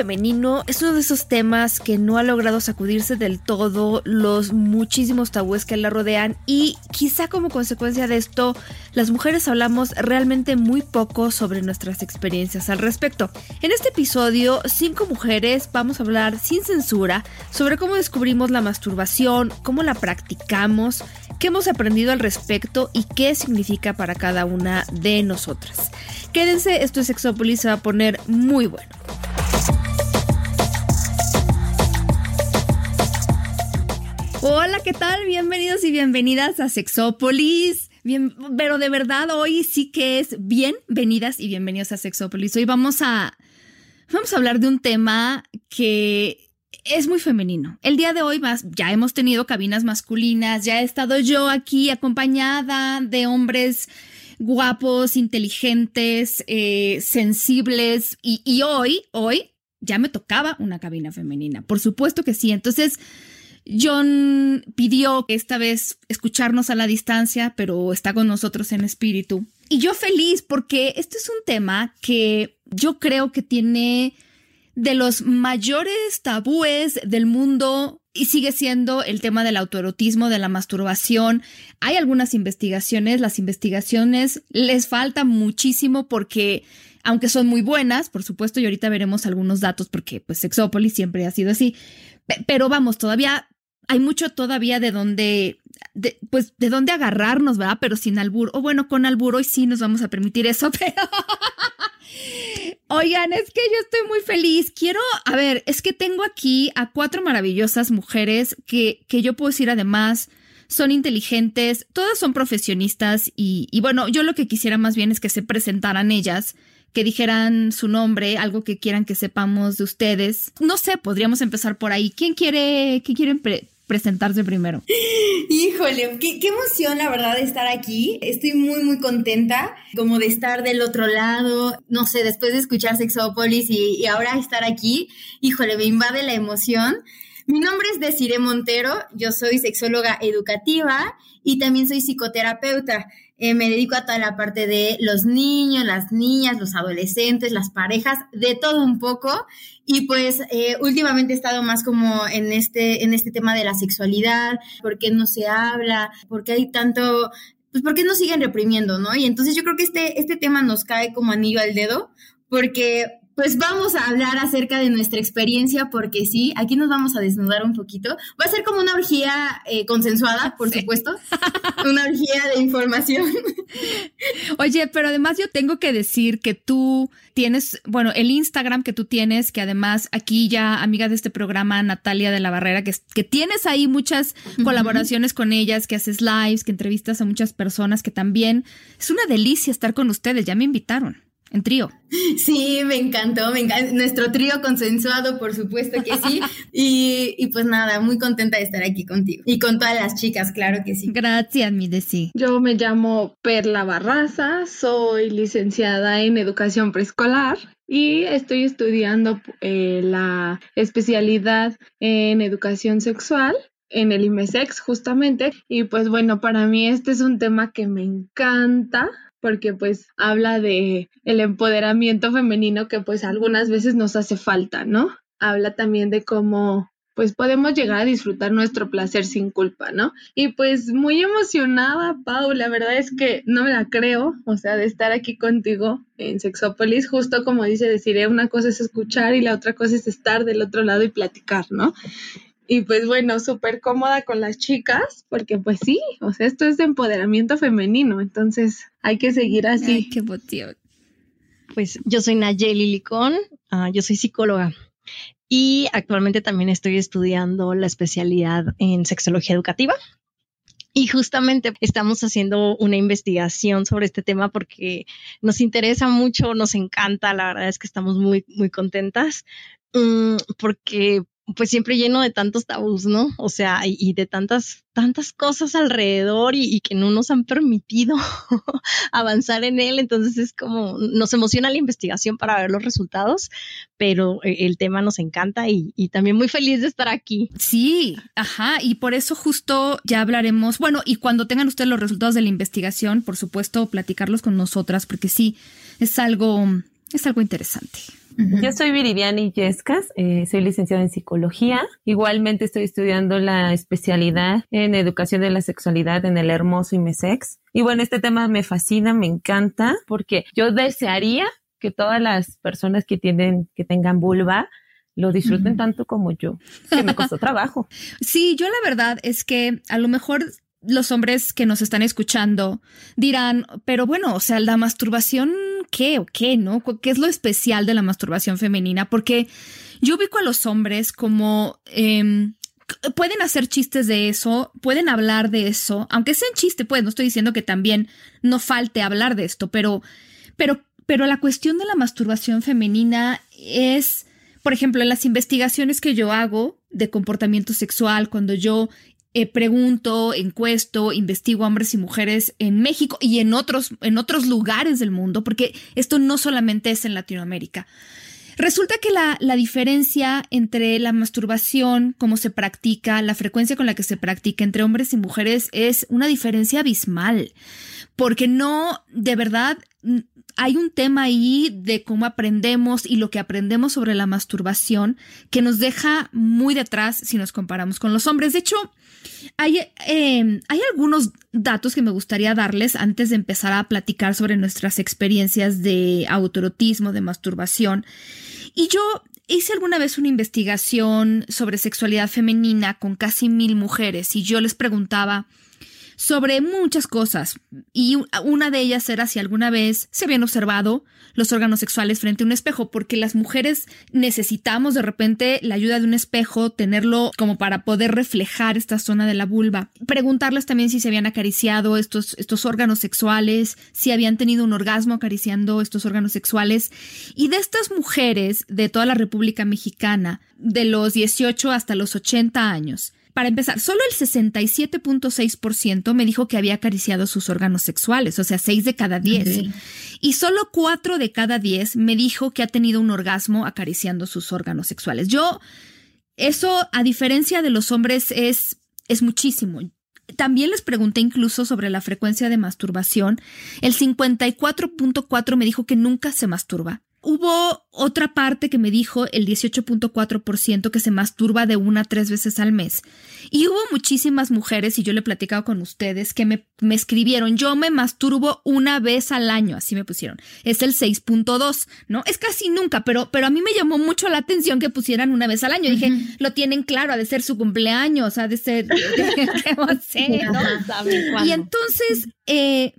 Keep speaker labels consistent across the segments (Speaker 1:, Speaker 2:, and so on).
Speaker 1: Femenino es uno de esos temas que no ha logrado sacudirse del todo los muchísimos tabúes que la rodean y quizá como consecuencia de esto las mujeres hablamos realmente muy poco sobre nuestras experiencias al respecto. En este episodio, cinco mujeres vamos a hablar sin censura sobre cómo descubrimos la masturbación, cómo la practicamos, qué hemos aprendido al respecto y qué significa para cada una de nosotras. Quédense, esto es Sexópolis, se va a poner muy bueno. Hola, ¿qué tal? Bienvenidos y bienvenidas a Sexópolis. Bien, pero de verdad hoy sí que es bienvenidas y bienvenidos a Sexópolis. Hoy vamos a vamos a hablar de un tema que es muy femenino. El día de hoy más, ya hemos tenido cabinas masculinas, ya he estado yo aquí acompañada de hombres guapos, inteligentes, eh, sensibles y, y hoy, hoy ya me tocaba una cabina femenina. Por supuesto que sí. Entonces, John pidió esta vez escucharnos a la distancia, pero está con nosotros en espíritu. Y yo feliz porque este es un tema que yo creo que tiene de los mayores tabúes del mundo y sigue siendo el tema del autoerotismo, de la masturbación. Hay algunas investigaciones, las investigaciones les falta muchísimo porque aunque son muy buenas, por supuesto, y ahorita veremos algunos datos porque pues Sexópolis siempre ha sido así, pero vamos, todavía hay mucho todavía de dónde, pues de dónde agarrarnos, ¿verdad? Pero sin albur. O bueno, con albur hoy sí nos vamos a permitir eso, pero... Oigan, es que yo estoy muy feliz. Quiero, a ver, es que tengo aquí a cuatro maravillosas mujeres que, que yo puedo decir además son inteligentes, todas son profesionistas y, y bueno, yo lo que quisiera más bien es que se presentaran ellas que dijeran su nombre, algo que quieran que sepamos de ustedes. No sé, podríamos empezar por ahí. ¿Quién quiere, qué quieren presentarse primero?
Speaker 2: Híjole, qué, emoción la verdad de estar aquí. Estoy muy, muy contenta como de estar del otro lado, no sé, después de escuchar Sexópolis y, y ahora estar aquí. Híjole, me invade la emoción. Mi nombre es Desiree Montero, yo soy sexóloga educativa y también soy psicoterapeuta. Eh, me dedico a toda la parte de los niños, las niñas, los adolescentes, las parejas, de todo un poco. Y pues eh, últimamente he estado más como en este, en este tema de la sexualidad, por qué no se habla, por qué hay tanto, pues por qué no siguen reprimiendo, ¿no? Y entonces yo creo que este, este tema nos cae como anillo al dedo, porque pues vamos a hablar acerca de nuestra experiencia, porque sí, aquí nos vamos a desnudar un poquito. Va a ser como una orgía eh, consensuada, por supuesto. una orgía de información.
Speaker 1: Oye, pero además yo tengo que decir que tú tienes, bueno, el Instagram que tú tienes, que además aquí ya, amiga de este programa, Natalia de la Barrera, que, que tienes ahí muchas colaboraciones con ellas, que haces lives, que entrevistas a muchas personas, que también es una delicia estar con ustedes, ya me invitaron en trío.
Speaker 2: Sí, me encantó, me encantó. Nuestro trío consensuado, por supuesto que sí. y, pues nada, muy contenta de estar aquí contigo. Y con todas las chicas, claro que sí.
Speaker 1: Gracias, mi Desi.
Speaker 3: Yo me llamo Perla Barraza, soy licenciada en educación preescolar y estoy estudiando eh, la especialidad en educación sexual en el IMESEX justamente y pues bueno, para mí este es un tema que me encanta porque pues habla de el empoderamiento femenino que pues algunas veces nos hace falta, ¿no? Habla también de cómo pues podemos llegar a disfrutar nuestro placer sin culpa, ¿no? Y pues muy emocionada, Pau, la verdad es que no me la creo, o sea, de estar aquí contigo en Sexópolis, justo como dice deciré, una cosa es escuchar y la otra cosa es estar del otro lado y platicar, ¿no? Y pues bueno, súper cómoda con las chicas, porque pues sí, o sea, esto es de empoderamiento femenino, entonces hay que seguir así.
Speaker 1: Ay, qué motivo.
Speaker 4: Pues yo soy Nayeli Licón, ah, yo soy psicóloga y actualmente también estoy estudiando la especialidad en sexología educativa. Y justamente estamos haciendo una investigación sobre este tema porque nos interesa mucho, nos encanta, la verdad es que estamos muy, muy contentas, mm, porque pues siempre lleno de tantos tabús, ¿no? O sea, y, de tantas, tantas cosas alrededor y, que no nos han permitido avanzar en él. Entonces es como, nos emociona la investigación para ver los resultados, pero eh, el tema nos encanta y, y también muy feliz de estar aquí.
Speaker 1: Sí, ajá, y por eso justo ya hablaremos, bueno, y cuando tengan ustedes los resultados de la investigación, por supuesto, platicarlos con nosotras, porque sí, es algo, es algo interesante.
Speaker 5: Yo soy Viridiani Yescas, eh, soy licenciada en psicología. Igualmente estoy estudiando la especialidad en educación de la sexualidad en el hermoso IMESEX. Y bueno, este tema me fascina, me encanta, porque yo desearía que todas las personas que tienen, que tengan vulva, lo disfruten tanto como yo, que me costó trabajo.
Speaker 1: Sí, yo la verdad es que a lo mejor los hombres que nos están escuchando dirán, pero bueno, o sea, la masturbación, ¿qué o qué, no? ¿Qué es lo especial de la masturbación femenina? Porque yo ubico a los hombres como... Em, pueden hacer chistes de eso, pueden hablar de eso, aunque sea en chiste, pues no estoy diciendo que también no falte hablar de esto, pero, pero, pero la cuestión de la masturbación femenina es, por ejemplo, en las investigaciones que yo hago de comportamiento sexual, cuando yo eh, pregunto, encuesto, investigo hombres y mujeres en México y en otros, en otros lugares del mundo, porque esto no solamente es en Latinoamérica. Resulta que la, la, diferencia entre la masturbación, cómo se practica, la frecuencia con la que se practica entre hombres y mujeres es una diferencia abismal, porque no, de verdad, hay un tema ahí de cómo aprendemos y lo que aprendemos sobre la masturbación que nos deja muy detrás si nos comparamos con los hombres. De hecho, hay, em, hay algunos datos que me gustaría darles antes de empezar a platicar sobre nuestras experiencias de autorotismo, de masturbación. Y yo hice alguna vez una investigación sobre sexualidad femenina con casi mil mujeres y yo les preguntaba, sobre muchas cosas y una de ellas era si alguna vez se habían observado los órganos sexuales frente a un espejo, porque las mujeres necesitamos de repente la ayuda de un espejo, tenerlo como para poder reflejar esta zona de la vulva. Preguntarles también si se habían acariciado estos, estos órganos sexuales, si habían tenido un orgasmo acariciando estos órganos sexuales. Y de estas mujeres de toda la República Mexicana, de los 18 hasta los 80 años, para empezar, solo el 67.6% me dijo que había acariciado sus órganos sexuales, o sea, 6 de cada 10. Y solo 4 de cada 10 me dijo que ha tenido un orgasmo acariciando sus órganos sexuales. Yo, eso, a diferencia de los hombres, es, es muchísimo. También les pregunté incluso sobre la frecuencia de masturbación. El 54.4 me dijo que nunca se masturba. Hubo otra parte que me dijo el 18.4% que se masturba de una a tres veces al mes. Y hubo muchísimas mujeres, y yo le he platicado con ustedes, que me, me escribieron, yo me masturbo una vez al año, así me pusieron. Es el 6.2, ¿no? Es casi nunca, pero, pero a mí me llamó mucho la atención que pusieran una vez al año. Dije, lo tienen claro, ha de ser su cumpleaños, ha de ser, ¿no? Y entonces, eh,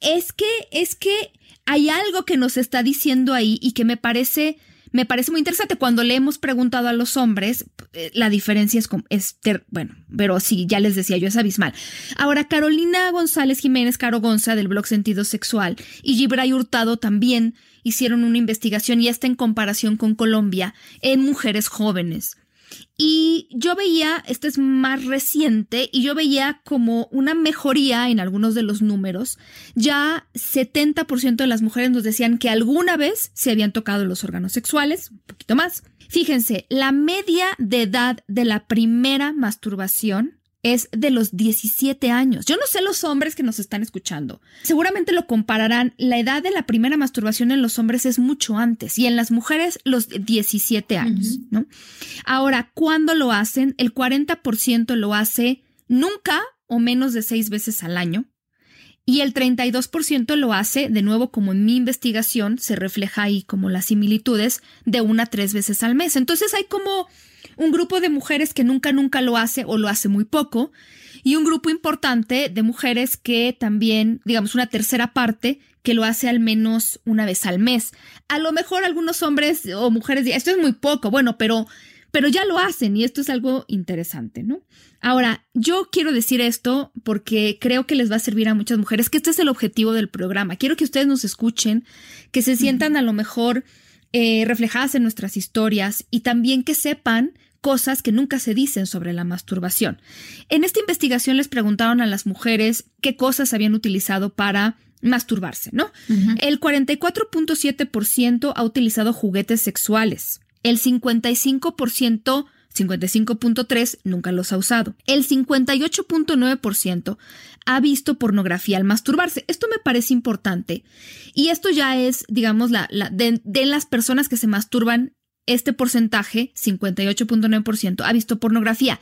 Speaker 1: es que, es que hay algo que nos está diciendo ahí y que me parece, me parece muy interesante. Cuando le hemos preguntado a los hombres, eh, la diferencia es, es bueno, pero sí, ya les decía yo, es abismal. Ahora, Carolina González Jiménez, Caro Gonza, del blog Sentido Sexual, y Gibray Hurtado también hicieron una investigación y esta en comparación con Colombia en mujeres jóvenes. Y yo veía, este es más reciente, y yo veía como una mejoría en algunos de los números. Ya 70% de las mujeres nos decían que alguna vez se habían tocado los órganos sexuales, un poquito más. Fíjense, la media de edad de la primera masturbación es de los 17 años. Yo no sé los hombres que nos están escuchando. Seguramente lo compararán. La edad de la primera masturbación en los hombres es mucho antes y en las mujeres los 17 años, ¿no? Ahora, ¿cuándo lo hacen? El 40% lo hace nunca o menos de seis veces al año. Y el 32% lo hace, de nuevo, como en mi investigación se refleja ahí como las similitudes, de una a tres veces al mes. Entonces hay como un grupo de mujeres que nunca, nunca lo hace o lo hace muy poco, y un grupo importante de mujeres que también, digamos, una tercera parte que lo hace al menos una vez al mes. A lo mejor algunos hombres o mujeres esto es muy poco, bueno, pero, pero ya lo hacen y esto es algo interesante, ¿no? Ahora, yo quiero decir esto porque creo que les va a servir a muchas mujeres, que este es el objetivo del programa. Quiero que ustedes nos escuchen, que se sientan a lo mejor eh, reflejadas en nuestras historias y también que sepan cosas que nunca se dicen sobre la masturbación. En esta investigación les preguntaron a las mujeres qué cosas habían utilizado para masturbarse, ¿no? El 44.7% ha utilizado juguetes sexuales. El 55% 55.3 nunca los ha usado. El 58.9% ha visto pornografía al masturbarse. Esto me parece importante. Y esto ya es, digamos, la, de, las personas que se masturban, este porcentaje, 58.9%, ha visto pornografía.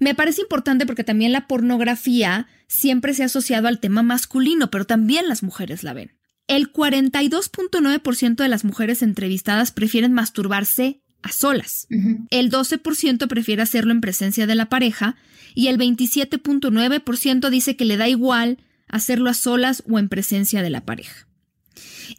Speaker 1: Me parece importante porque también la pornografía siempre se ha asociado al tema masculino, pero también las mujeres la ven. El 42.9% de las mujeres entrevistadas prefieren masturbarse a solas. El 12% prefiere hacerlo en presencia de la pareja y el 27.9% dice que le da igual hacerlo a solas o en presencia de la pareja.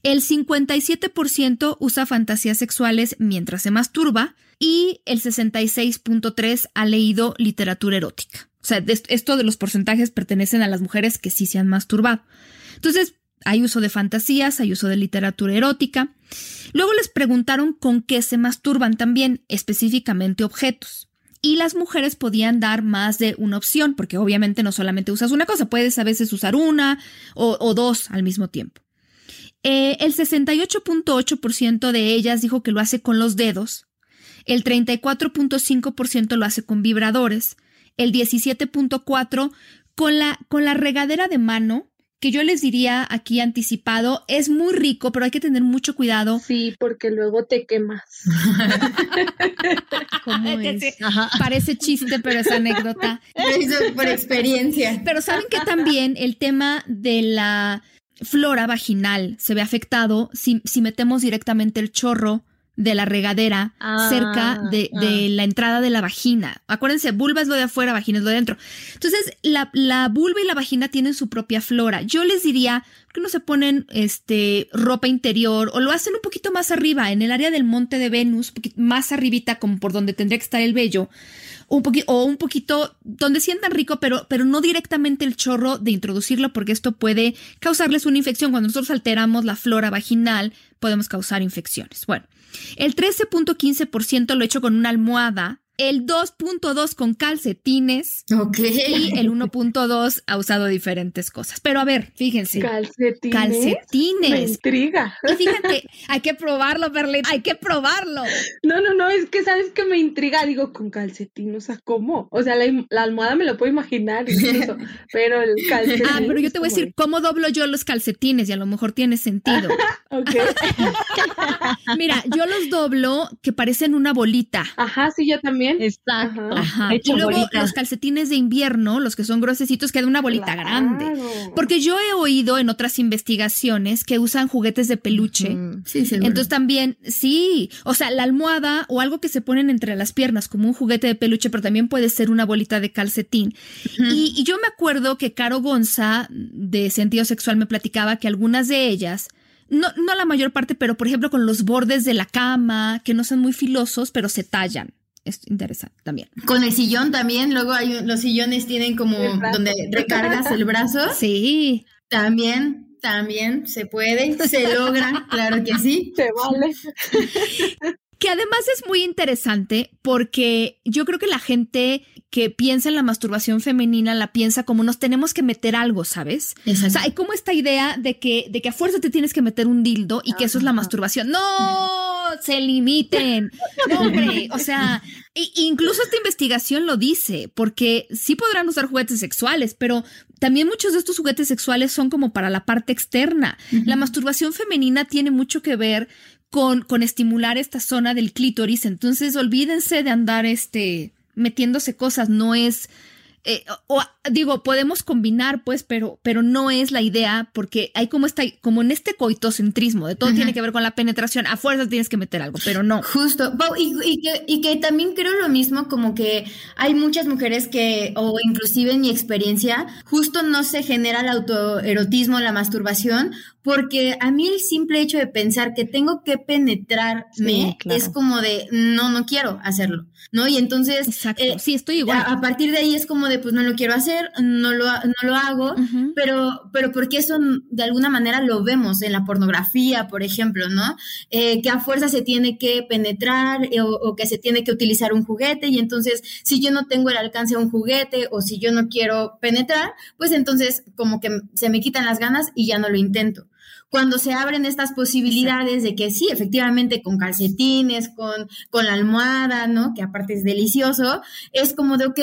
Speaker 1: El 57% usa fantasías sexuales mientras se masturba y el 66.3% ha leído literatura erótica. O sea, esto de los porcentajes pertenecen a las mujeres que sí se han masturbado. Entonces, hay uso de fantasías, hay uso de literatura erótica. Luego les preguntaron con qué se masturban también, específicamente objetos. Y las mujeres podían dar más de una opción, porque obviamente no solamente usas una cosa, puedes a veces usar una o, dos al mismo tiempo. Eh, el 68.8% de ellas dijo que lo hace con los dedos, el 34.5% lo hace con vibradores, el 17.4% con la, con la regadera de mano que yo les diría aquí anticipado, es muy rico, pero hay que tener mucho cuidado.
Speaker 3: Sí, porque luego te quemas.
Speaker 1: Parece chiste, pero es anécdota.
Speaker 2: por experiencia.
Speaker 1: Pero saben que también el tema de la flora vaginal se ve afectado si, si metemos directamente el chorro de la regadera cerca ah, de, ah. de, la entrada de la vagina. Acuérdense, vulva es lo de afuera, vagina es lo de adentro. Entonces, la, la, vulva y la vagina tienen su propia flora. Yo les diría que no se ponen este, ropa interior o lo hacen un poquito más arriba, en el área del monte de Venus, más arribita, como por donde tendría que estar el vello. Un poquito, o un poquito donde sientan rico, pero, pero no directamente el chorro de introducirlo, porque esto puede causarles una infección. Cuando nosotros alteramos la flora vaginal, podemos causar infecciones. Bueno, el 13.15% lo he hecho con una almohada el 2.2 con calcetines
Speaker 2: Ok.
Speaker 1: y el 1.2 ha usado diferentes cosas. Pero a ver, fíjense.
Speaker 3: Calcetines.
Speaker 1: Calcetines.
Speaker 3: Me intriga.
Speaker 1: Y fíjate, hay que probarlo, Berlín, hay que probarlo.
Speaker 3: No, no, no, es que sabes que me intriga. Digo, con calcetines, o sea, ¿cómo? O sea, la, almohada me lo puedo imaginar incluso, pero el calcetín.
Speaker 1: Ah, pero yo te voy a decir cómo doblo yo los calcetines y a lo mejor tiene sentido.
Speaker 3: ok.
Speaker 1: Mira, yo los doblo que parecen una bolita.
Speaker 3: Ajá, sí, yo también.
Speaker 4: Exacto.
Speaker 1: Y luego los calcetines de invierno, los que son grosecitos, quedan una bolita grande. Porque yo he oído en otras investigaciones que usan juguetes de peluche.
Speaker 2: Sí, sí.
Speaker 1: Entonces también, sí, o sea, la almohada o algo que se ponen entre las piernas como un juguete de peluche, pero también puede ser una bolita de calcetín. y, y yo me acuerdo que Caro Gonza de Sentido Sexual me platicaba que algunas de ellas no, no la mayor parte, pero por ejemplo con los bordes de la cama, que no son muy filosos, pero se tallan es interesante también.
Speaker 2: Con el sillón también, luego hay los sillones tienen como donde recargas el brazo.
Speaker 1: Sí.
Speaker 2: También, también se puede, se logra, claro que sí.
Speaker 3: Se vale.
Speaker 1: Que además es muy interesante porque yo creo que la gente que piensa en la masturbación femenina la piensa como nos tenemos que meter algo, ¿sabes? O sea, hay como esta idea de que, de que a fuerza te tienes que meter un dildo y que eso es la masturbación. ¡No! Se limiten. No, hombre. O sea, incluso esta investigación lo dice, porque sí podrán usar juguetes sexuales, pero también muchos de estos juguetes sexuales son como para la parte externa. La masturbación femenina tiene mucho que ver con, con estimular esta zona del clítoris. Entonces, olvídense de andar este, metiéndose cosas. No es, eh, o, digo, podemos combinar, pues, pero, pero no es la idea, porque hay como está, como en este coitocentrismo, de todo tiene que ver con la penetración, a fuerzas tienes que meter algo, pero no.
Speaker 2: Justo, y, que, y que también creo lo mismo, como que hay muchas mujeres que, o inclusive en mi experiencia, justo no se genera el autoerotismo, la masturbación, porque a mí el simple hecho de pensar que tengo que penetrarme es como de, no, no quiero hacerlo, ¿no? Y entonces...
Speaker 1: Exacto, eh, sí, estoy igual.
Speaker 2: A, partir de ahí es como de, pues no lo quiero hacer, no lo, no lo hago, pero, pero porque eso de alguna manera lo vemos en la pornografía, por ejemplo, ¿no? Eh, que a fuerza se tiene que penetrar eh, o, que se tiene que utilizar un juguete y entonces si yo no tengo el alcance de un juguete o si yo no quiero penetrar, pues entonces como que se me quitan las ganas y ya no lo intento cuando se abren estas posibilidades de que sí, efectivamente, con calcetines, con, con la almohada, ¿no? Que aparte es delicioso, es como de, ok,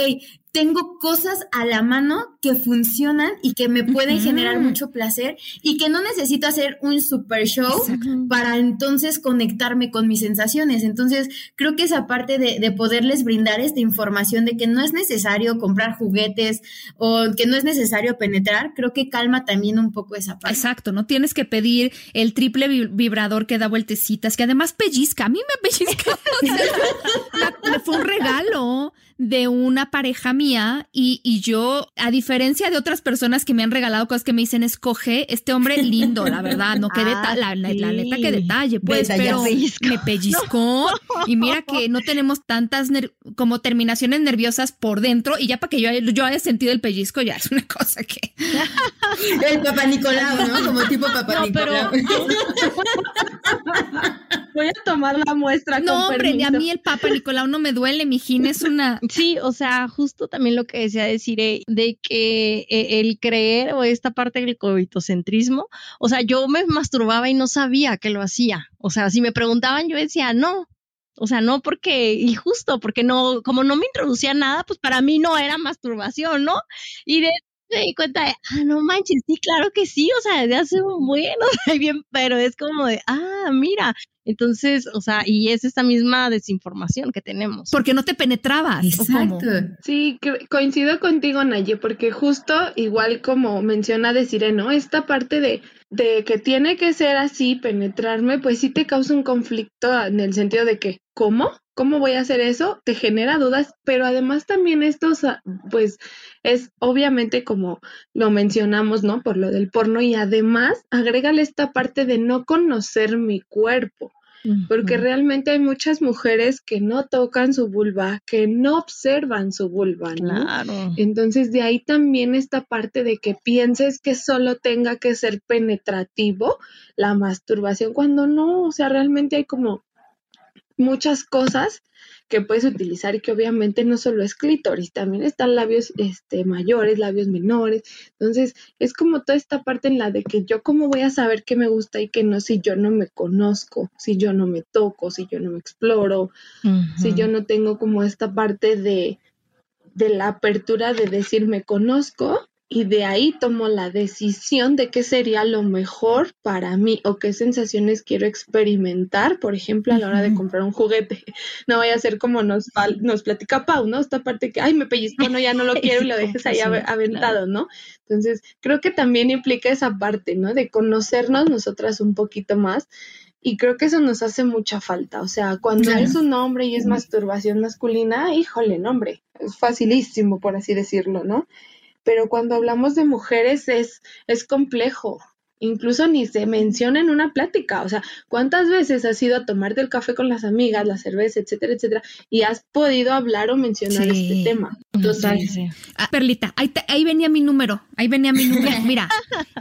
Speaker 2: tengo cosas a la mano que funcionan y que me pueden generar mucho placer y que no necesito hacer un super show para entonces conectarme con mis sensaciones. Entonces, creo que esa parte de, de, poderles brindar esta información de que no es necesario comprar juguetes o que no es necesario penetrar, creo que calma también un poco esa parte.
Speaker 1: Exacto, no tienes que pedir el triple vibrador que da vueltecitas, que además pellizca. A mí me pellizca. me fue un regalo de una pareja mía y, y, yo, a diferencia de otras personas que me han regalado cosas que me dicen, escoge este hombre lindo, la verdad, no que ah, la, la, neta que detalle, pues, pero me pellizcó y mira que no tenemos tantas como terminaciones nerviosas por dentro y ya para que yo, yo haya sentido el pellizco ya es una cosa que...
Speaker 2: el papá Nicolau, ¿no? Como tipo papá no, Nicolau. Pero...
Speaker 3: Voy a tomar la muestra.
Speaker 1: No, hombre, a mí el Papa Nicolau no me duele, mi gine es una.
Speaker 4: Sí, o sea, justo también lo que decía decir de que eh, el creer o esta parte del coitocentrismo, o sea, yo me masturbaba y no sabía que lo hacía. O sea, si me preguntaban, yo decía, no, o sea, no porque, y justo porque no, como no me introducía nada, pues para mí no era masturbación, ¿no? Y de me di cuenta de, ah, no manches, sí, claro que sí, o sea, desde hace un buen, o bien, pero es como de, ah, mira, entonces, o sea, y es esta misma desinformación que tenemos.
Speaker 1: Porque no te penetrabas.
Speaker 3: Exacto. Sí, coincido contigo, Naye, porque justo igual como menciona Desiree, ¿no? Esta parte de, de que tiene que ser así, penetrarme, pues sí te causa un conflicto en el sentido de que, ¿cómo? ¿Cómo voy a hacer eso? Te genera dudas, pero además también esto, pues, es obviamente como lo mencionamos, ¿no? Por lo del porno y además agrégale esta parte de no conocer mi cuerpo. Porque realmente hay muchas mujeres que no tocan su vulva, que no observan su vulva, ¿no? Claro. Entonces de ahí también esta parte de que pienses que solo tenga que ser penetrativo la masturbación, cuando no, o sea, realmente hay como muchas cosas que puedes utilizar y que obviamente no solo es clítoris, también están labios este, mayores, labios menores. Entonces, es como toda esta parte en la de que yo cómo voy a saber qué me gusta y qué no si yo no me conozco, si yo no me toco, si yo no me exploro, si yo no tengo como esta parte de, de la apertura de decir me conozco y de ahí tomo la decisión de qué sería lo mejor para mí o qué sensaciones quiero experimentar, por ejemplo, a la hora de comprar un juguete. No vaya a ser como nos, nos platica Pau, ¿no? Esta parte que, ay, me pellizco, no, ya no lo quiero y lo dejes ahí aventado, ¿no? Entonces, creo que también implica esa parte, ¿no? De conocernos nosotras un poquito más. Y creo que eso nos hace mucha falta. O sea, cuando es un hombre y es masturbación masculina, híjole, nombre, es facilísimo, por así decirlo, ¿no? Pero cuando hablamos de mujeres es, es complejo. Incluso ni se menciona en una plática. O sea, ¿cuántas veces has ido a tomarte el café con las amigas, la cerveza, etcétera, etcétera, y has podido hablar o mencionar este tema?
Speaker 1: Total. Ah, Perlita, ahí, ahí venía mi número. Ahí venía mi número. Mira,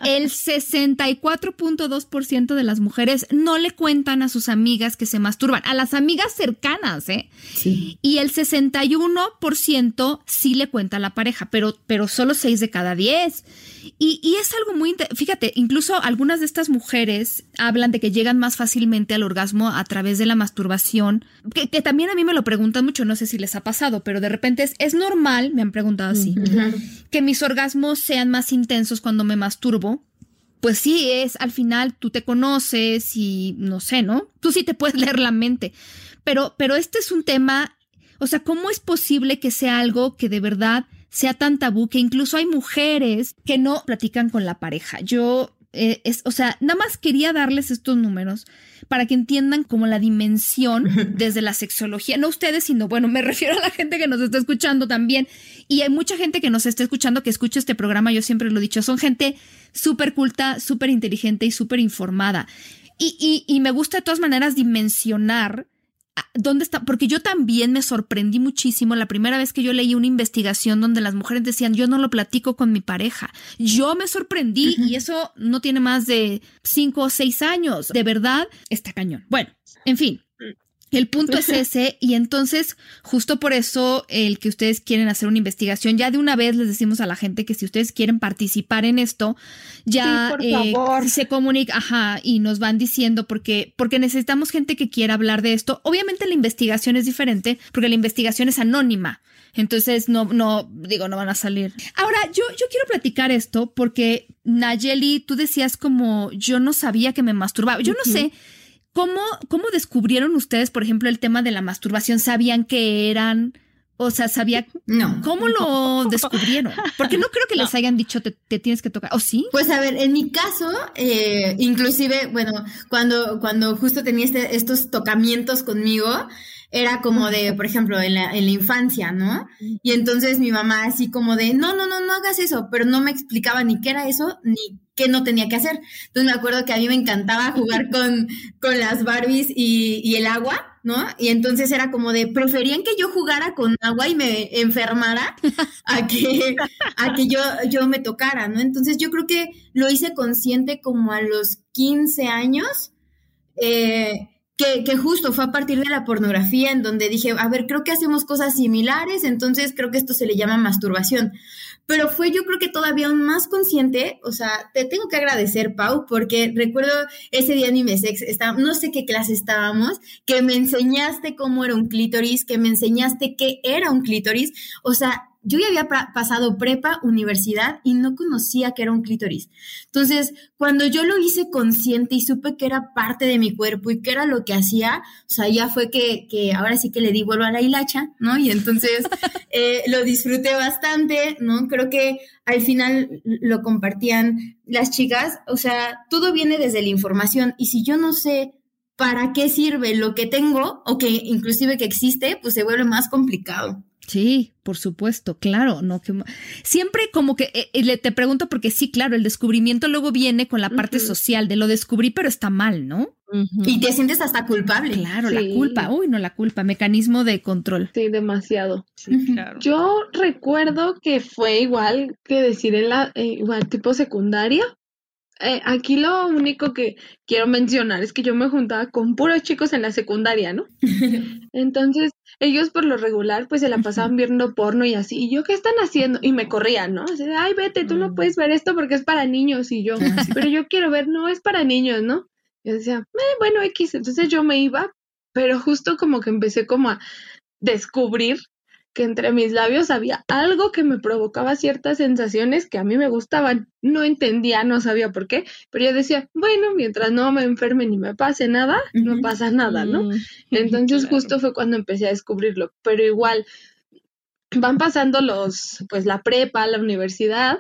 Speaker 1: el 64.2% de las mujeres no le cuentan a sus amigas que se masturban, a las amigas cercanas, ¿eh? Sí. Y el 61% sí le cuenta a la pareja, pero, pero solo 6 de cada 10. Y, y es algo muy, fíjate, incluso algunas de estas mujeres hablan de que llegan más fácilmente al orgasmo a través de la masturbación, que, que también a mí me lo preguntan mucho, no sé si les ha pasado, pero de repente es, es normal, me han preguntado así, que mis orgasmos sean más intensos cuando me masturbo. Pues sí, es al final tú te conoces y no sé, ¿no? Tú sí te puedes leer la mente. Pero, pero este es un tema, o sea, ¿cómo es posible que sea algo que de verdad sea tan tabú que incluso hay mujeres que no platican con la pareja. Yo, eh, es, o sea, nada más quería darles estos números para que entiendan como la dimensión desde la sexología, no ustedes, sino bueno, me refiero a la gente que nos está escuchando también. Y hay mucha gente que nos está escuchando, que escucha este programa, yo siempre lo he dicho, son gente súper culta, súper inteligente y súper informada. Y, y, y me gusta de todas maneras dimensionar ¿Dónde está? Porque yo también me sorprendí muchísimo la primera vez que yo leí una investigación donde las mujeres decían, yo no lo platico con mi pareja. Yo me sorprendí y eso no tiene más de cinco o seis años. De verdad, está cañón. Bueno, en fin, el punto es ese, y entonces, justo por eso, el que ustedes quieren hacer una investigación, ya de una vez les decimos a la gente que si ustedes quieren participar en esto, ya eh, se comunica, ajá, y nos van diciendo porque, porque necesitamos gente que quiera hablar de esto. Obviamente la investigación es diferente, porque la investigación es anónima. Entonces, no, no, digo, no van a salir. Ahora, yo, yo quiero platicar esto porque Nayeli, tú decías como yo no sabía que me masturbaba. Yo no sé ¿Cómo, ¿Cómo descubrieron ustedes, por ejemplo, el tema de la masturbación? ¿Sabían que eran? O sea, sabía.
Speaker 2: No.
Speaker 1: ¿Cómo lo descubrieron? Porque no creo que les hayan dicho te, tienes que tocar. ¿O sí?
Speaker 2: Pues a ver, en mi caso, eh, inclusive, bueno, cuando, cuando justo tenía este, estos tocamientos conmigo, era como de, por ejemplo, en la, en la infancia, ¿no? Y entonces mi mamá así como de, no, no, no, no hagas eso, pero no me explicaba ni qué era eso, ni qué no tenía que hacer. Entonces me acuerdo que a mí me encantaba jugar con, con las Barbies y, el agua, ¿no? Y entonces era como de, preferían que yo jugara con agua y me enfermara a que, a que yo, yo me tocara, ¿no? Entonces yo creo que lo hice consciente como a los 15 años. Eh, que, justo fue a partir de la pornografía en donde dije, a ver, creo que hacemos cosas similares, entonces creo que esto se le llama masturbación. Pero fue yo creo que todavía aún más consciente, o sea, te tengo que agradecer, Pau, porque recuerdo ese día en Imesex, estaba, no sé qué clase estábamos, que me enseñaste cómo era un clítoris, que me enseñaste qué era un clítoris, o sea, yo ya había pasado prepa, universidad y no conocía que era un clítoris. Entonces, cuando yo lo hice consciente y supe que era parte de mi cuerpo y que era lo que hacía, o sea, ya fue que, que ahora sí que le di vuelo a la hilacha, ¿no? Y entonces eh, lo disfruté bastante, ¿no? Creo que al final lo compartían las chicas, o sea, todo viene desde la información y si yo no sé para qué sirve lo que tengo o que inclusive que existe, pues se vuelve más complicado.
Speaker 1: Sí, por supuesto, claro, no que siempre como que eh, eh, le te pregunto porque sí, claro, el descubrimiento luego viene con la parte social de lo descubrí, pero está mal, ¿no?
Speaker 2: Y te sientes hasta culpable.
Speaker 1: Claro, la culpa, uy, no la culpa, mecanismo de control.
Speaker 3: Sí, demasiado. Yo recuerdo que fue igual que decir en la eh, igual tipo secundaria, eh, aquí lo único que quiero mencionar es que yo me juntaba con puros chicos en la secundaria, ¿no? Entonces, ellos por lo regular, pues se la pasaban viendo porno y así. ¿Y yo qué están haciendo? Y me corrían, ¿no? Así, ay, vete, tú no puedes ver esto porque es para niños. Y yo, ah, pero yo quiero ver, no es para niños, ¿no? Yo decía, eh, bueno, X. Entonces yo me iba, pero justo como que empecé como a descubrir que entre mis labios había algo que me provocaba ciertas sensaciones que a mí me gustaban. No entendía, no sabía por qué, pero yo decía, bueno, mientras no me enferme ni me pase nada, no pasa nada, ¿no? Mm, Entonces justo fue cuando empecé a descubrirlo, pero igual van pasando los, pues la prepa, la universidad,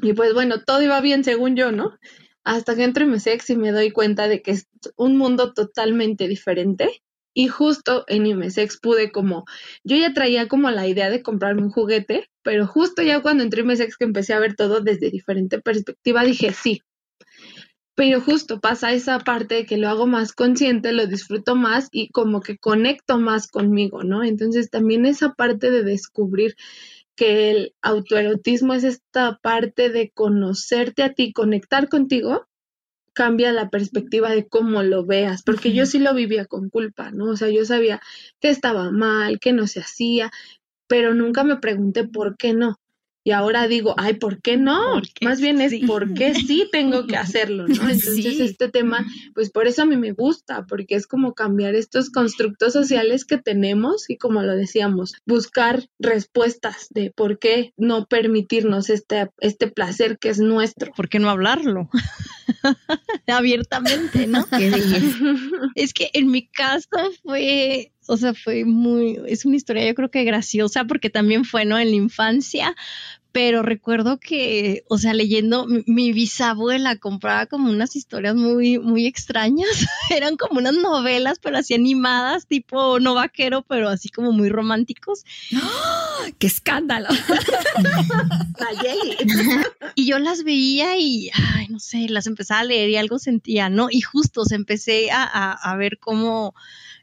Speaker 3: y pues bueno, todo iba bien según yo, ¿no? Hasta que entro en mi sex y me doy cuenta de que es un mundo totalmente diferente y justo en Imesex pude como, yo ya traía como la idea de comprarme un juguete, pero justo ya cuando entré en Imesex que empecé a ver todo desde diferente perspectiva, dije sí. Pero justo pasa esa parte de que lo hago más consciente, lo disfruto más y como que conecto más conmigo, ¿no? Entonces también esa parte de descubrir que el autoerotismo es esta parte de conocerte a ti, conectar contigo, cambia la perspectiva de cómo lo veas, porque yo sí lo vivía con culpa, ¿no? O sea, yo sabía que estaba mal, que no se hacía, pero nunca me pregunté por qué no. Y ahora digo, ay, ¿por qué no? Más bien es por qué sí tengo que hacerlo, ¿no? Entonces este tema, pues por eso a mí me gusta, porque es como cambiar estos constructos sociales que tenemos y como lo decíamos, buscar respuestas de por qué no permitirnos este, este placer que es nuestro.
Speaker 4: ¿Por qué no hablarlo? abiertamente, ¿no? es que en mi caso fue, o sea, fue muy, es una historia yo creo que graciosa porque también fue, ¿no? En la infancia, pero recuerdo que, o sea, leyendo, mi, bisabuela compraba como unas historias muy, muy extrañas. Eran como unas novelas, pero así animadas, tipo no vaquero, pero así como muy románticos.
Speaker 1: ¡Qué escándalo!
Speaker 4: y yo las veía y, ay, no sé, las empezaba a leer y algo sentía, ¿no? Y justo se empecé a, a ver cómo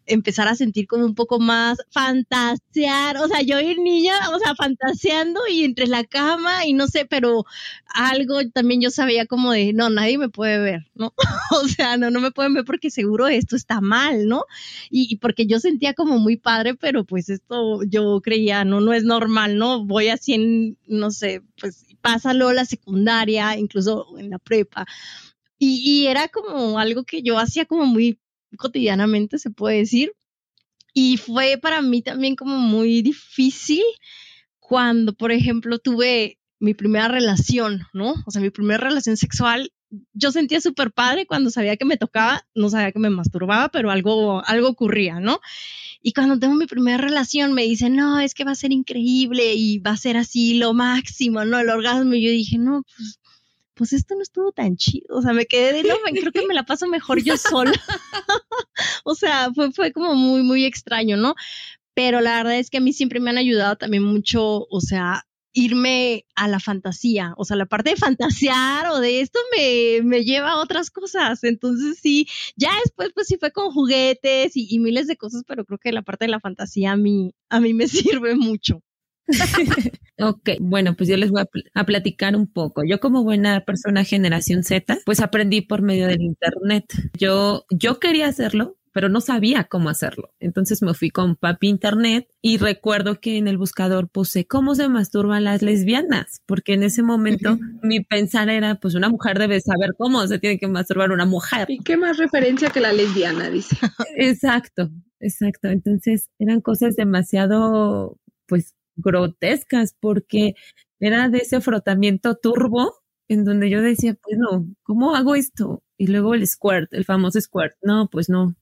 Speaker 4: empezar a sentir como un poco más fantasear, o sea, yo ir niña, o sea, fantaseando y entre la cama y no sé, pero algo también yo sabía como de, no, nadie me puede ver, ¿no? o sea, no, no me pueden ver porque seguro esto está mal, ¿no? Y, porque yo sentía como muy padre, pero pues esto yo creía, no, no es normal, ¿no? Voy así en, no sé, pues pásalo la secundaria, incluso en la prepa. Y, y, era como algo que yo hacía como muy cotidianamente, se puede decir. Y fue para mí también como muy difícil cuando, por ejemplo, tuve mi primera relación, ¿no? O sea, mi primera relación sexual, yo sentía súper padre cuando sabía que me tocaba, no sabía que me masturbaba, pero algo, algo ocurría, ¿no? Y cuando tengo mi primera relación me dicen, no, es que va a ser increíble y va a ser así lo máximo, ¿no? El orgasmo. Y yo dije, no, pues pues esto no estuvo tan chido. O sea, me quedé de, no, creo que me la paso mejor yo sola. o sea, fue, fue como muy, muy extraño, ¿no? Pero la verdad es que a mí siempre me han ayudado también mucho, o sea, irme a la fantasía, o sea, la parte de fantasear o de esto me, me lleva a otras cosas. Entonces sí, ya después pues sí fue con juguetes y, y, miles de cosas, pero creo que la parte de la fantasía a mí, a mí me sirve mucho.
Speaker 5: Ok, bueno, pues yo les voy a, platicar un poco. Yo como buena persona generación Z, pues aprendí por medio del internet. Yo, yo quería hacerlo, pero no sabía cómo hacerlo. Entonces me fui con papi internet y recuerdo que en el buscador puse cómo se masturban las lesbianas, porque en ese momento mi pensar era, pues una mujer debe saber cómo se tiene que masturbar una mujer.
Speaker 3: ¿Y qué más referencia que la lesbiana, dice?
Speaker 5: exacto, exacto. Entonces eran cosas demasiado, pues grotescas porque era de ese frotamiento turbo en donde yo decía, pues no, ¿cómo hago esto? Y luego el squirt, el famoso squirt, no, pues no,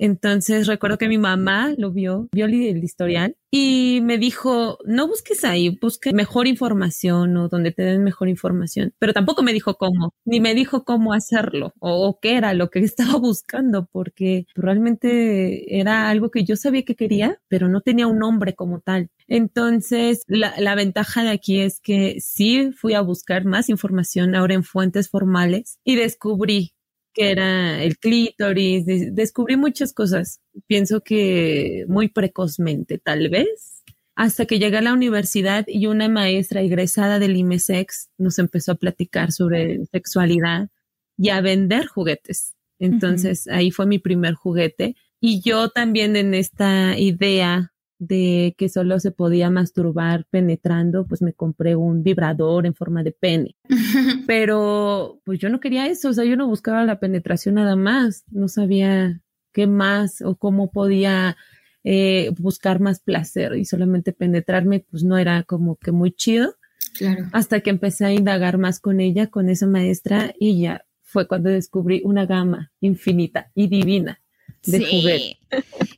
Speaker 5: entonces recuerdo que mi mamá lo vio, vio el, historial y me dijo, no busques ahí, busque mejor información o donde te den mejor información. Pero tampoco me dijo cómo, ni me dijo cómo hacerlo o, qué era lo que estaba buscando, porque realmente era algo que yo sabía que quería, pero no tenía un nombre como tal. Entonces, la, la ventaja de aquí es que sí fui a buscar más información ahora en fuentes formales y descubrí que era el clítoris, descubrí muchas cosas, pienso que muy precozmente tal vez, hasta que llegué a la universidad y una maestra egresada del IMESEX nos empezó a platicar sobre sexualidad y a vender juguetes. Entonces ahí fue mi primer juguete y yo también en esta idea de que solo se podía masturbar penetrando, pues me compré un vibrador en forma de pene. Pero pues yo no quería eso, o sea, yo no buscaba la penetración nada más, no sabía qué más o cómo podía eh, buscar más placer y solamente penetrarme, pues no era como que muy chido. Claro. Hasta que empecé a indagar más con ella, con esa maestra, y ya fue cuando descubrí una gama infinita y divina sí.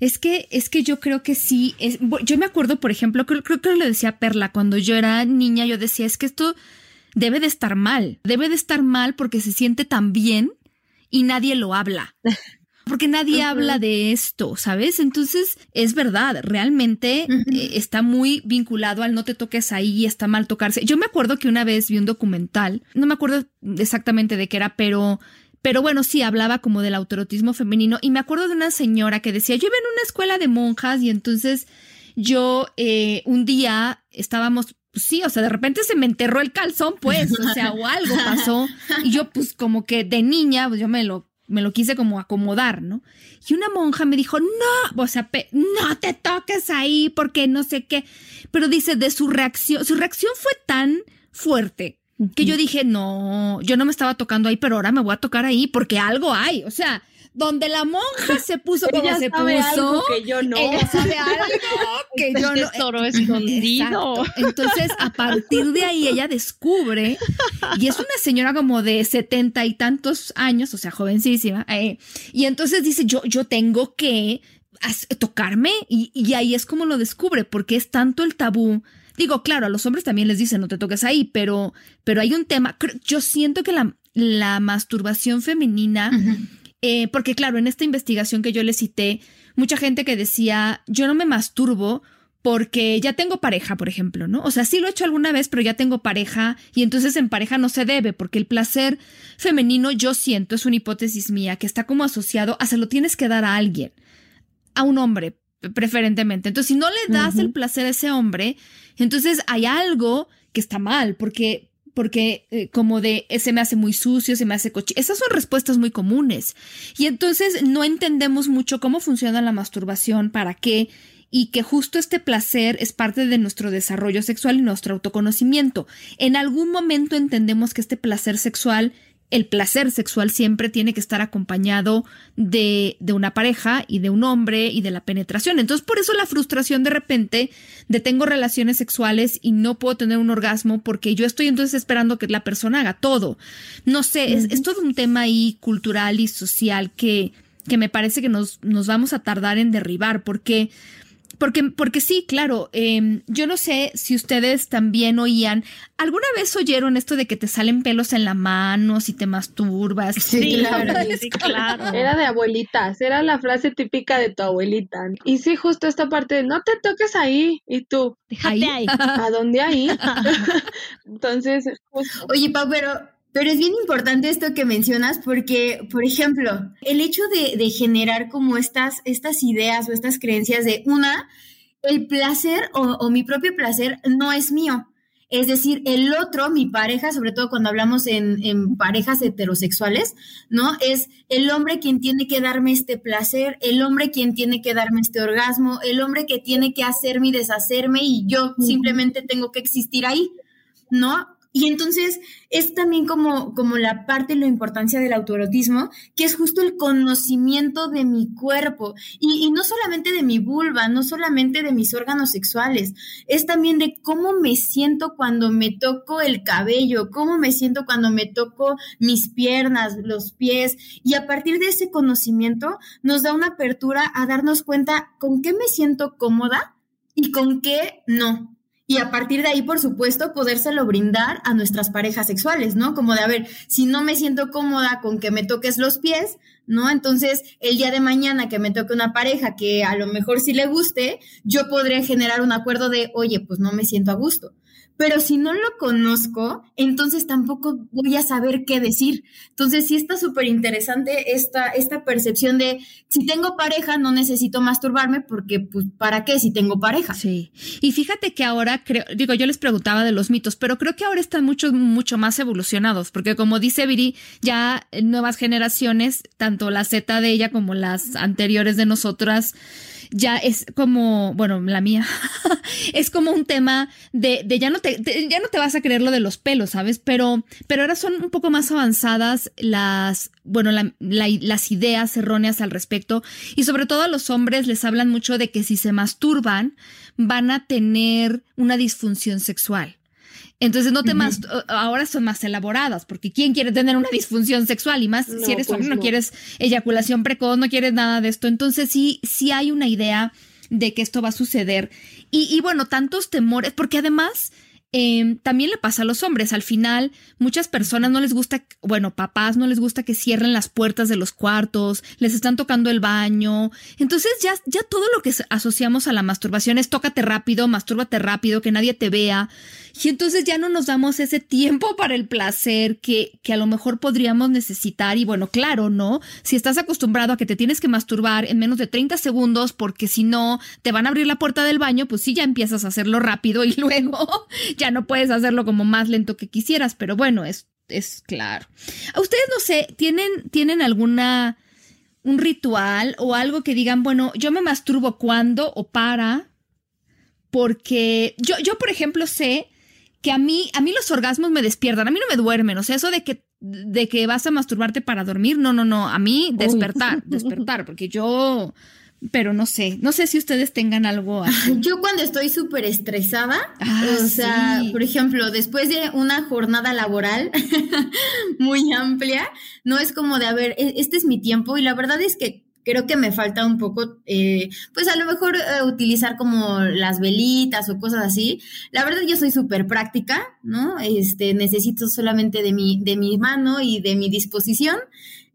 Speaker 1: Es que, es que yo creo que sí. Es, yo me acuerdo, por ejemplo, creo, creo que lo decía Perla, cuando yo era niña, yo decía, es que esto debe de estar mal. Debe de estar mal porque se siente tan bien y nadie lo habla. Porque nadie habla de esto, ¿sabes? Entonces, es verdad, realmente eh, está muy vinculado al no te toques ahí, está mal tocarse. Yo me acuerdo que una vez vi un documental, no me acuerdo exactamente de qué era, pero pero bueno, sí, hablaba como del autorotismo femenino y me acuerdo de una señora que decía, yo iba en una escuela de monjas y entonces yo eh, un día estábamos, pues sí, o sea, de repente se me enterró el calzón, pues, o sea, o algo pasó y yo pues como que de niña, pues yo me lo me lo quise como acomodar, ¿no? Y una monja me dijo, no, o sea, no te toques ahí porque no sé qué. Pero dice, de su reacción, su reacción fue tan fuerte que yo dije, no, yo no me estaba tocando ahí, pero ahora me voy a tocar ahí porque algo hay. O sea, donde la monja se puso como
Speaker 3: Ella
Speaker 1: se
Speaker 3: sabe
Speaker 1: puso.
Speaker 3: algo que yo no.
Speaker 1: Ella sabe algo que
Speaker 4: El
Speaker 1: yo no.
Speaker 4: tesoro escondido.
Speaker 1: Exacto. Entonces, a partir de ahí, ella descubre, y es una señora como de setenta y tantos años, o sea, jovencísima, eh, y entonces dice, yo, yo tengo que tocarme, y, y ahí es como lo descubre, porque es tanto el tabú. Digo, claro, a los hombres también les dicen, no te toques ahí, pero, pero hay un tema, yo siento que la, la masturbación femenina... Eh, porque claro, en esta investigación que yo le cité, mucha gente que decía, yo no me masturbo porque ya tengo pareja, por ejemplo, ¿no? O sea, sí lo he hecho alguna vez, pero ya tengo pareja y entonces en pareja no se debe, porque el placer femenino yo siento, es una hipótesis mía, que está como asociado a se lo tienes que dar a alguien, a un hombre preferentemente. Entonces, si no le das el placer a ese hombre, entonces hay algo que está mal, porque porque eh, como de eh, se me hace muy sucio, se me hace cochino. Esas son respuestas muy comunes. Y entonces no entendemos mucho cómo funciona la masturbación, para qué, y que justo este placer es parte de nuestro desarrollo sexual y nuestro autoconocimiento. En algún momento entendemos que este placer sexual el placer sexual siempre tiene que estar acompañado de, de, una pareja y de un hombre y de la penetración. Entonces, por eso la frustración de repente de tengo relaciones sexuales y no puedo tener un orgasmo porque yo estoy entonces esperando que la persona haga todo. No sé, uh -huh. es, es, todo un tema ahí cultural y social que, que me parece que nos, nos vamos a tardar en derribar porque porque, porque sí, claro, eh, yo no sé si ustedes también oían, ¿alguna vez oyeron esto de que te salen pelos en la mano si te masturbas?
Speaker 4: Sí, claro, sí, claro.
Speaker 3: Era de abuelitas, era la frase típica de tu abuelita. Y sí, justo esta parte de no te toques ahí, y tú,
Speaker 4: déjate ahí.
Speaker 3: ¿A dónde ahí? Entonces,
Speaker 2: justo. Oye, Pau, pero pero es bien importante esto que mencionas porque, por ejemplo, el hecho de, de, generar como estas, estas ideas o estas creencias de una, el placer o, o, mi propio placer no es mío. Es decir, el otro, mi pareja, sobre todo cuando hablamos en, en parejas heterosexuales, ¿no? Es el hombre quien tiene que darme este placer, el hombre quien tiene que darme este orgasmo, el hombre que tiene que hacerme y deshacerme y yo simplemente tengo que existir ahí, ¿no? Y entonces es también como, como la parte la importancia del autoerotismo, que es justo el conocimiento de mi cuerpo y, y, no solamente de mi vulva, no solamente de mis órganos sexuales, es también de cómo me siento cuando me toco el cabello, cómo me siento cuando me toco mis piernas, los pies. Y a partir de ese conocimiento nos da una apertura a darnos cuenta con qué me siento cómoda y con qué no y a partir de ahí, por supuesto, podérselo brindar a nuestras parejas sexuales, ¿no? Como de, a ver, si no me siento cómoda con que me toques los pies, ¿no? Entonces, el día de mañana que me toque una pareja que a lo mejor sí le guste, yo podría generar un acuerdo de, oye, pues no me siento a gusto. Pero si no lo conozco, entonces tampoco voy a saber qué decir. Entonces sí está súper interesante esta, esta percepción de si tengo pareja no necesito masturbarme porque pues ¿para qué si tengo pareja?
Speaker 1: Sí. Y fíjate que ahora creo, digo, yo les preguntaba de los mitos, pero creo que ahora están mucho, mucho más evolucionados porque como dice Viri, ya nuevas generaciones, tanto la Z de ella como las anteriores de nosotras, ya es como, bueno, la mía, es como un tema de, de ya no te, ya no te vas a creer lo de los pelos, ¿sabes? Pero, pero ahora son un poco más avanzadas las, bueno, la, las ideas erróneas al respecto y sobre todo a los hombres les hablan mucho de que si se masturban van a tener una disfunción sexual. Entonces no te uh -huh. más, ahora son más elaboradas, porque ¿quién quiere tener una disfunción sexual? Y más no, si eres pues hombre, no. no quieres eyaculación precoz, no quieres nada de esto. Entonces sí, sí hay una idea de que esto va a suceder. Y, y bueno, tantos temores, porque además eh, también le pasa a los hombres. Al final, muchas personas no les gusta, bueno, papás no les gusta que cierren las puertas de los cuartos, les están tocando el baño. Entonces ya, ya todo lo que asociamos a la masturbación es tócate rápido, mastúrbate rápido, que nadie te vea. Y entonces ya no nos damos ese tiempo para el placer que, que a lo mejor podríamos necesitar. Y bueno, claro, ¿no? Si estás acostumbrado a que te tienes que masturbar en menos de 30 segundos porque si no te van a abrir la puerta del baño, pues sí ya empiezas a hacerlo rápido y luego ya no puedes hacerlo como más lento que quisieras. Pero bueno, es, es claro. A ustedes, no sé, ¿tienen, tienen alguna un ritual o algo que digan, bueno, yo me masturbo cuando o para? Porque yo, yo por ejemplo, sé que a mí, a mí los orgasmos me despiertan, a mí no me duermen, o sea, eso de que, de que vas a masturbarte para dormir, no, no, no, a mí despertar, despertar, porque yo, pero no sé, no sé si ustedes tengan algo así.
Speaker 2: Yo cuando estoy súper estresada, ah, o sea, por ejemplo, después de una jornada laboral muy amplia, no es como de, a ver, e-, este es mi tiempo y la verdad es que creo que me falta un poco, eh, pues a lo mejor eh, utilizar como las velitas o cosas así. La verdad yo soy súper práctica, ¿no? Este, necesito solamente de mi, de mi mano y de mi disposición.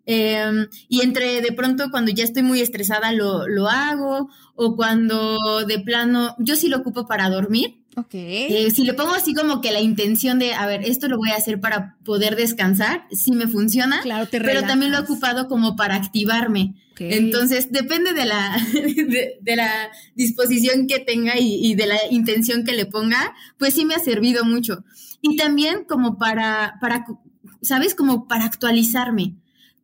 Speaker 2: Em, y entre de pronto cuando ya estoy muy estresada lo, lo hago o cuando de plano, yo sí lo ocupo para dormir,
Speaker 1: Ok.
Speaker 2: Eh, si le pongo así como que la intención de, a ver, esto lo voy a hacer para poder descansar, sí me funciona,
Speaker 1: claro, te
Speaker 2: pero también lo he ocupado como para activarme. Entonces, depende de la, de, la disposición que tenga y, y, de la intención que le ponga, pues sí me ha servido mucho. Y también como para, para, ¿sabes? Como para actualizarme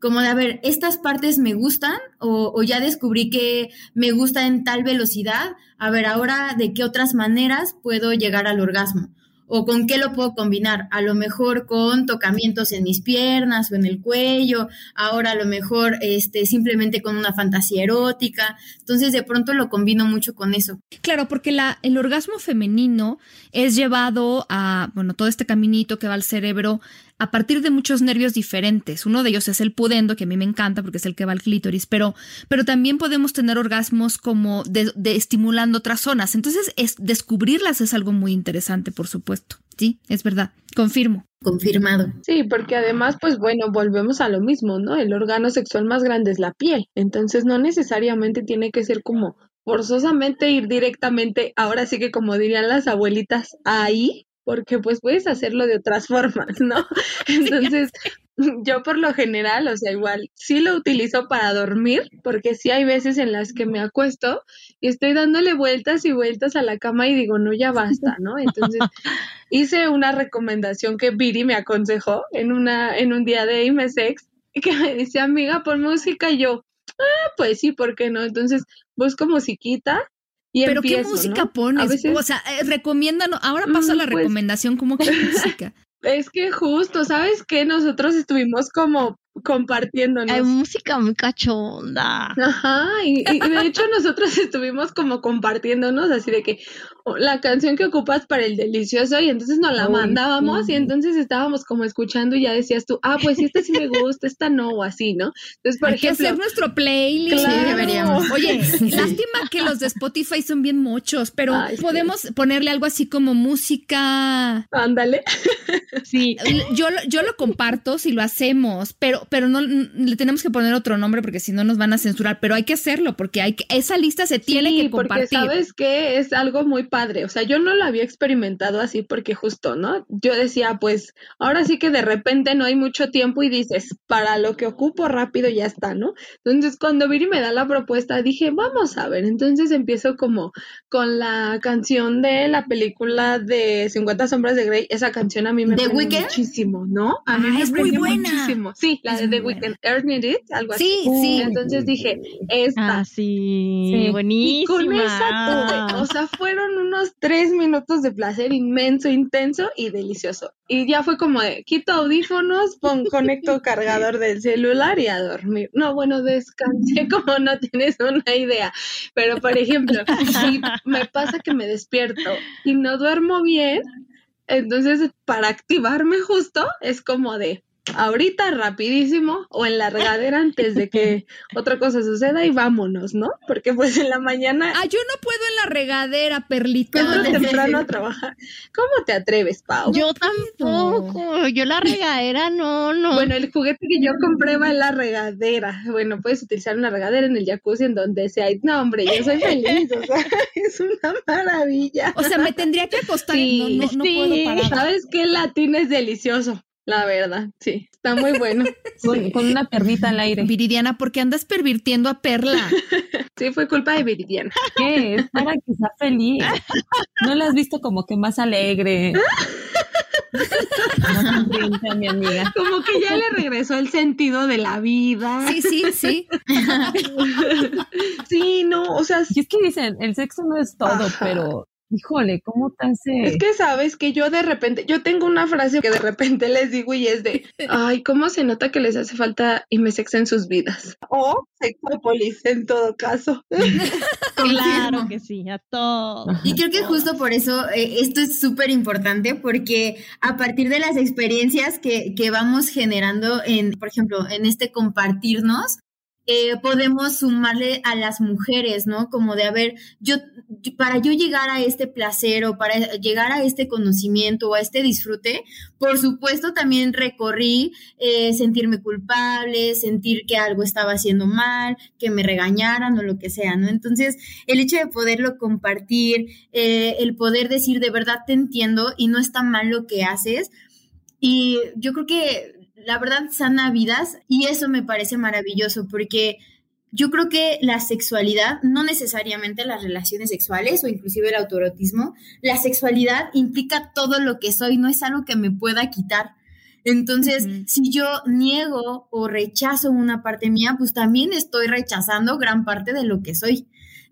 Speaker 2: como de, a ver, estas partes me gustan o, ya descubrí que me gusta en tal velocidad, a ver, ahora de qué otras maneras puedo llegar al orgasmo o con qué lo puedo combinar. A lo mejor con tocamientos en mis piernas o en el cuello, ahora a lo mejor este, simplemente con una fantasía erótica. Entonces de pronto lo combino mucho con eso.
Speaker 1: Claro, porque la, el orgasmo femenino es llevado a, bueno, todo este caminito que va al cerebro a partir de muchos nervios diferentes. Uno de ellos es el pudendo, que a mí me encanta porque es el que va al clítoris, pero, pero también podemos tener orgasmos como de, estimulando otras zonas. Entonces, es, descubrirlas es algo muy interesante, por supuesto. Sí, es verdad. Confirmo.
Speaker 2: Confirmado.
Speaker 3: Sí, porque además, pues bueno, volvemos a lo mismo, ¿no? El órgano sexual más grande es la piel. Entonces, no necesariamente tiene que ser como forzosamente ir directamente, ahora sí que como dirían las abuelitas, ahí, porque pues puedes hacerlo de otras formas, ¿no? Entonces, yo por lo general, o sea, igual sí lo utilizo para dormir, porque sí hay veces en las que me acuesto y estoy dándole vueltas y vueltas a la cama y digo, no, ya basta, ¿no? Entonces, hice una recomendación que Viri me aconsejó en una en un día de IMSEX que me dice, amiga, pon música y yo, ah, pues sí, ¿por qué no? Entonces, busco musiquita
Speaker 1: pero qué música pones, o sea, eh, recomiendan, ahora paso a la mm, pues recomendación, como que música.
Speaker 3: Es que justo, ¿sabes qué? Nosotros estuvimos como compartiéndonos.
Speaker 4: Hay música muy cachonda.
Speaker 3: Ajá, y, de hecho nosotros estuvimos como compartiéndonos así de que oh, la canción que ocupas para el delicioso y entonces nos la mandábamos y entonces estábamos como escuchando y ya decías tú, ah, pues esta sí me gusta, esta no, o así, ¿no? Entonces, por
Speaker 1: Hay
Speaker 3: ejemplo,
Speaker 1: que hacer nuestro playlist.
Speaker 3: Claro. deberíamos.
Speaker 1: Oye, lástima que los de Spotify son bien muchos, pero podemos ponerle algo así como música.
Speaker 3: Ándale.
Speaker 1: Sí. Yo, yo lo comparto si lo hacemos, pero pero, no le tenemos que poner otro nombre porque si no nos van a censurar, pero hay que hacerlo porque hay que, esa lista se tiene que compartir.
Speaker 3: Porque sabes que es algo muy padre, o sea, yo no lo había experimentado así porque justo, ¿no? Yo decía, pues ahora sí que de repente no hay mucho tiempo y dices, para lo que ocupo rápido ya está, ¿no? Entonces, cuando Viri me da la propuesta, dije, vamos a ver, entonces empiezo como con la canción de la película de 50 sombras de Grey, esa canción a mí me gusta muchísimo, ¿no? A mí
Speaker 1: ah, es muy buena.
Speaker 3: muchísimo. Sí, la de The Weeknd, Earn It, algo así.
Speaker 1: Sí, sí.
Speaker 3: Entonces dije, esta.
Speaker 4: Ah, sí, buenísima. Y con
Speaker 3: esa o sea, fueron unos tres minutos de placer inmenso, intenso y delicioso. Y ya fue como de, quito audífonos, pon, conecto cargador del celular y a dormir. No, bueno, descansé como no tienes una idea. Pero, por ejemplo, si me pasa que me despierto y no duermo bien, entonces para activarme justo es como de, ahorita rapidísimo o en la regadera antes de que otra cosa suceda y vámonos, ¿no? Porque pues en la mañana...
Speaker 1: Ah, yo no puedo en la regadera, perlita.
Speaker 3: Pero temprano a trabajar. ¿Cómo te atreves, Pau?
Speaker 4: Yo tampoco, yo la regadera no, no.
Speaker 3: Bueno, el juguete que yo compré va en la regadera. Bueno, puedes utilizar una regadera en el jacuzzi en donde sea. No, hombre, yo soy feliz, o sea, es una maravilla.
Speaker 1: O sea, me tendría que acostar y no, no, puedo parar.
Speaker 3: ¿Sabes qué? El latín es delicioso. La verdad, sí, está muy bueno.
Speaker 5: con, una perrita al aire.
Speaker 1: Viridiana, ¿por qué andas pervirtiendo a Perla?
Speaker 3: sí, fue culpa de Viridiana.
Speaker 5: ¿Qué? Es para que sea feliz. ¿No la has visto como que más alegre?
Speaker 3: no mi amiga. Como que ya le regresó el sentido de la vida.
Speaker 1: Sí, sí, sí.
Speaker 3: sí, no, o sea.
Speaker 5: Y es que dicen, el sexo no es todo, pero híjole, ¿cómo te hace?
Speaker 3: Es que sabes que yo de repente, yo tengo una frase que de repente les digo y es de, ay, ¿cómo se nota que les hace falta Imesex en sus vidas? O Sexópolis en todo caso.
Speaker 4: claro que sí, a todos.
Speaker 2: Y creo que justo por eso eh, esto es súper importante porque a partir de las experiencias que, que vamos generando en, por ejemplo, en este compartirnos, eh, podemos sumarle a las mujeres, ¿no? Como de, a ver, yo, para yo llegar a este placer o para llegar a este conocimiento o a este disfrute, por supuesto también recorrí eh, sentirme culpable, sentir que algo estaba haciendo mal, que me regañaran o lo que sea, ¿no? Entonces, el hecho de poderlo compartir, eh, el poder decir de verdad te entiendo y no está mal lo que haces. Y yo creo que la verdad sana vidas y eso me parece maravilloso porque yo creo que la sexualidad, no necesariamente las relaciones sexuales o inclusive el autoerotismo, la sexualidad implica todo lo que soy, no es algo que me pueda quitar. Entonces, si yo niego o rechazo una parte mía, pues también estoy rechazando gran parte de lo que soy.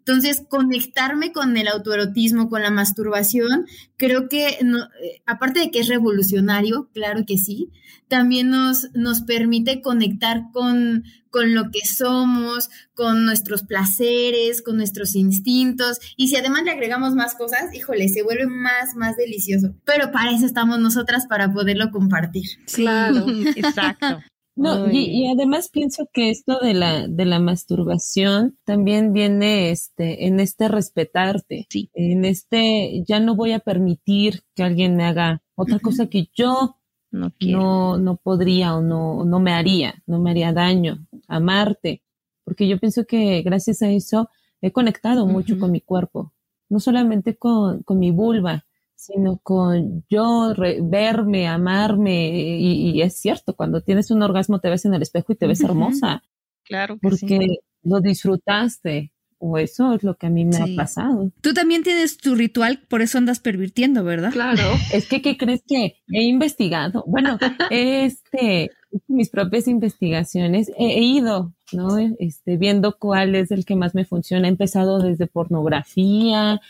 Speaker 2: Entonces, conectarme con el autoerotismo, con la masturbación, creo que, no, eh, aparte de que es revolucionario, claro que sí, también nos, nos permite conectar con, con lo que somos, con nuestros placeres, con nuestros instintos. Y si además le agregamos más cosas, híjole, se vuelve más, más delicioso. Pero para eso estamos nosotras, para poderlo compartir.
Speaker 4: Claro, exacto.
Speaker 5: No, y, además pienso que esto de la, de la masturbación también viene este, en este respetarte.
Speaker 4: Sí.
Speaker 5: En este, ya no voy a permitir que alguien me haga otra cosa que yo no, no, no, podría o no, no me haría, no me haría daño, amarte. Porque yo pienso que gracias a eso he conectado mucho con mi cuerpo, no solamente con, con mi vulva, sino con yo verme, amarme, y, es cierto, cuando tienes un orgasmo te ves en el espejo y te ves hermosa.
Speaker 4: Claro.
Speaker 5: porque lo disfrutaste, o eso es lo que a mí me ha pasado.
Speaker 1: Tú también tienes tu ritual, por eso andas pervirtiendo, ¿verdad?
Speaker 3: Claro.
Speaker 5: es que, ¿qué crees que he investigado? Bueno, este, mis propias investigaciones, he, he, ido, ¿no? Este, viendo cuál es el que más me funciona. He empezado desde pornografía,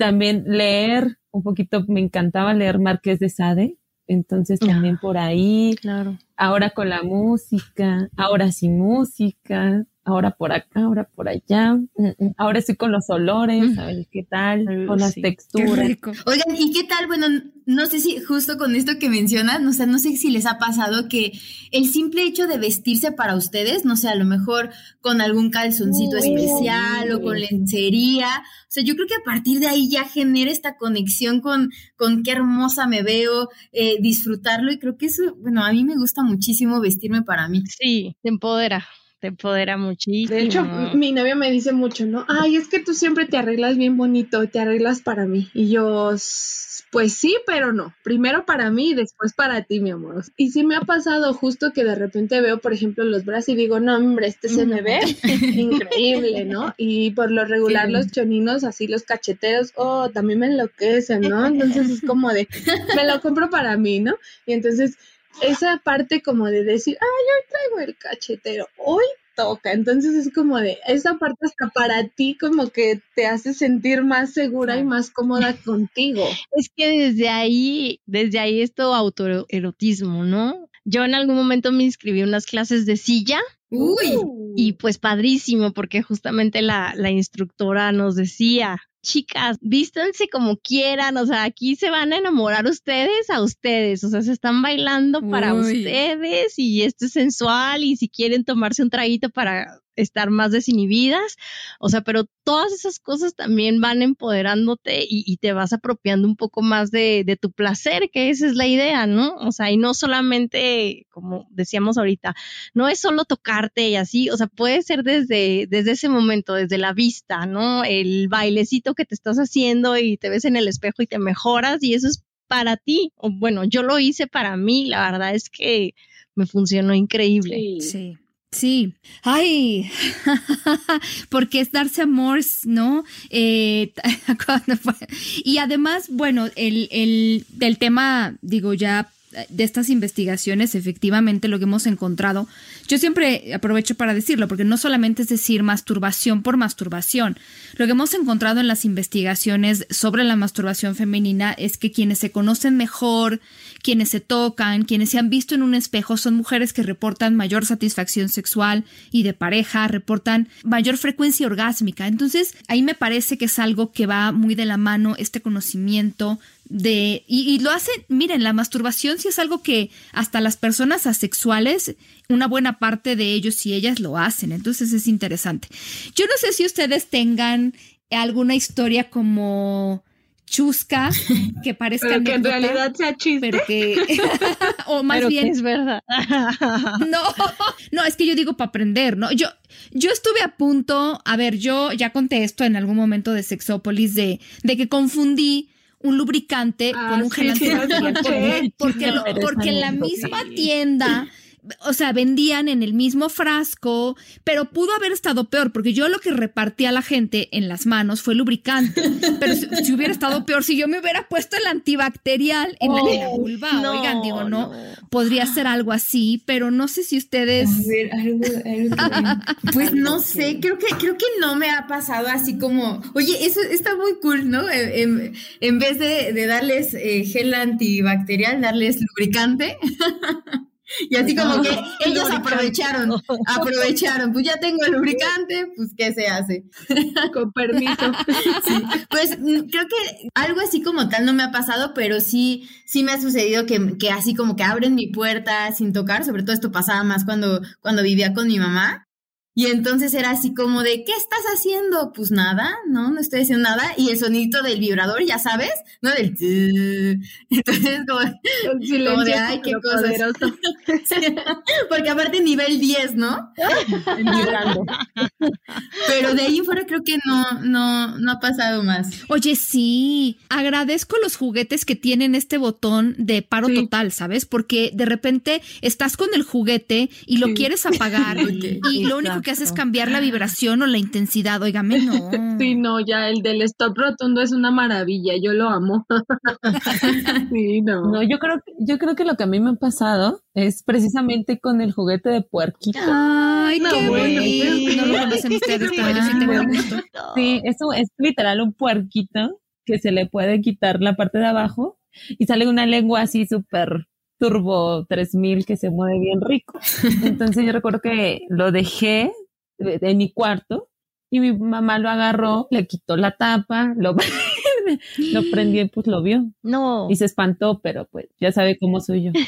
Speaker 5: también leer un poquito, me encantaba leer Marqués de Sade, entonces también por ahí.
Speaker 4: Claro.
Speaker 5: Ahora con la música, ahora sin música, ahora por acá, ahora por allá. Mm, mm, ahora estoy con los olores, a ver qué tal, con las texturas.
Speaker 2: Oigan, ¿y qué tal? Bueno, no sé si justo con esto que mencionan, o sea, no sé si les ha pasado que el simple hecho de vestirse para ustedes, no sé, a lo mejor con algún calzoncito especial o con lencería, o sea, yo creo que a partir de ahí ya genera esta conexión con, con qué hermosa me veo, eh, disfrutarlo y creo que eso, bueno, a mí me gusta muchísimo vestirme para mí.
Speaker 4: Sí, te empodera te empodera muchísimo.
Speaker 3: De hecho, mi novio me dice mucho, ¿no? Ay, es que tú siempre te arreglas bien bonito, te arreglas para mí. Y yo, pues sí, pero no. Primero para mí y después para ti, mi amor. Y sí me ha pasado justo que de repente veo, por ejemplo, los brazos y digo, no, hombre, este se me ve increíble, ¿no? Y por lo regular los choninos, así los cacheteros, oh, también me enloquecen, ¿no? Entonces es como de, me lo compro para mí, ¿no? Y entonces esa parte como de decir, ay, hoy traigo el cachetero, hoy toca. Entonces es como de, esa parte hasta para ti como que te hace sentir más segura y más cómoda contigo.
Speaker 4: Es que desde ahí, desde ahí esto autoerotismo, ¿no? Yo en algún momento me inscribí en unas clases de silla.
Speaker 2: Uy.
Speaker 4: Y pues padrísimo, porque justamente la, la instructora nos decía, chicas, vístanse como quieran, o sea, aquí se van a enamorar ustedes a ustedes, o sea, se están bailando para ustedes y esto es sensual y si quieren tomarse un traguito para estar más desinhibidas, o sea, pero todas esas cosas también van empoderándote y, te vas apropiando un poco más de, de, tu placer, que esa es la idea, ¿no? O sea, y no solamente, como decíamos ahorita, no es solo tocarte y así, o sea, puede ser desde, desde ese momento, desde la vista, ¿no? El bailecito que te estás haciendo y te ves en el espejo y te mejoras y eso es para ti, o bueno, yo lo hice para mí, la verdad es que me funcionó increíble.
Speaker 1: sí. Sí, ay, porque es darse amor, ¿no? Eh, y además, bueno, el, el, del tema, digo, ya de estas investigaciones, efectivamente lo que hemos encontrado, yo siempre aprovecho para decirlo, porque no solamente es decir masturbación por masturbación, lo que hemos encontrado en las investigaciones sobre la masturbación femenina es que quienes se conocen mejor, quienes se tocan, quienes se han visto en un espejo, son mujeres que reportan mayor satisfacción sexual y de pareja, reportan mayor frecuencia orgásmica. Entonces, ahí me parece que es algo que va muy de la mano este conocimiento de y, lo hacen, miren, la masturbación sí es algo que hasta las personas asexuales, una buena parte de ellos y ellas lo hacen, entonces es interesante. Yo no sé si ustedes tengan alguna historia como chusca que parezca
Speaker 3: pero que en realidad sea chiste.
Speaker 1: pero que o más bien
Speaker 4: es verdad.
Speaker 1: No no es que yo digo para aprender no yo yo estuve a punto a ver yo ya conté esto en algún momento de Sexópolis de de que confundí un lubricante
Speaker 3: Ah,
Speaker 1: con un
Speaker 3: sí,
Speaker 1: gel
Speaker 3: sí,
Speaker 1: antibacterial
Speaker 3: sí.
Speaker 1: porque, porque, lo- porque en la misma tienda o sea, vendían en el mismo frasco, pero pudo haber estado peor, porque yo lo que repartí a la gente en las manos fue lubricante. Pero si, si hubiera estado peor, si yo me hubiera puesto el antibacterial en, la, en la vulva,
Speaker 4: no,
Speaker 1: oigan, digo, no,
Speaker 4: no.
Speaker 1: podría ser algo así, pero no sé si ustedes.
Speaker 2: A ver, algo, algo que- Pues no sé, creo que, creo que no me ha pasado así como, oye, eso está muy cool, ¿no? En, en- en vez de, de darles eh, gel antibacterial, darles lubricante. Y así como que ellos aprovecharon, aprovecharon, pues ya tengo el lubricante, pues ¿qué se hace?
Speaker 3: Con permiso.
Speaker 2: Sí, pues mm, creo que algo así como tal no me ha pasado, pero sí, sí me ha sucedido que, que así como que abren mi puerta sin tocar, sobre todo esto pasaba más cuando, cuando vivía con mi mamá. Y entonces era así como de, ¿qué estás haciendo? Pues nada, no, no estoy haciendo nada. Y el sonito del vibrador, ya sabes, ¿no? Del... tss. Entonces como, Como de, ay, qué cosas. porque aparte nivel 10, ¿no?
Speaker 5: Vibrando.
Speaker 2: Pero de ahí en fuera creo que no, no, no ha pasado más.
Speaker 1: Oye, sí, agradezco los juguetes que tienen este botón de paro
Speaker 3: Sí.
Speaker 1: total, ¿sabes? Porque de repente estás con el juguete y lo
Speaker 3: Sí.
Speaker 1: quieres apagar y lo único que hace es cambiar la vibración o la intensidad. Óigame, no.
Speaker 3: Sí, no, ya el del stop rotundo es una maravilla, yo lo amo. sí, no.
Speaker 5: No, yo creo, que- yo creo que lo que a mí me ha pasado es precisamente con el juguete de puerquito.
Speaker 1: Ay,
Speaker 3: No,
Speaker 1: qué
Speaker 3: bueno,
Speaker 1: bonito. No lo conocen ustedes, pero yo sí tengo gusto.
Speaker 5: Sí, eso es literal un puerquito que se le puede quitar la parte de abajo y sale una lengua así súper turbo 3000 que se mueve bien rico. Entonces yo recuerdo que lo dejé de- en mi cuarto y mi mamá lo agarró, le quitó la tapa, lo, lo prendió y pues lo vio
Speaker 4: No.
Speaker 5: y se espantó, pero pues ya sabe cómo soy yo.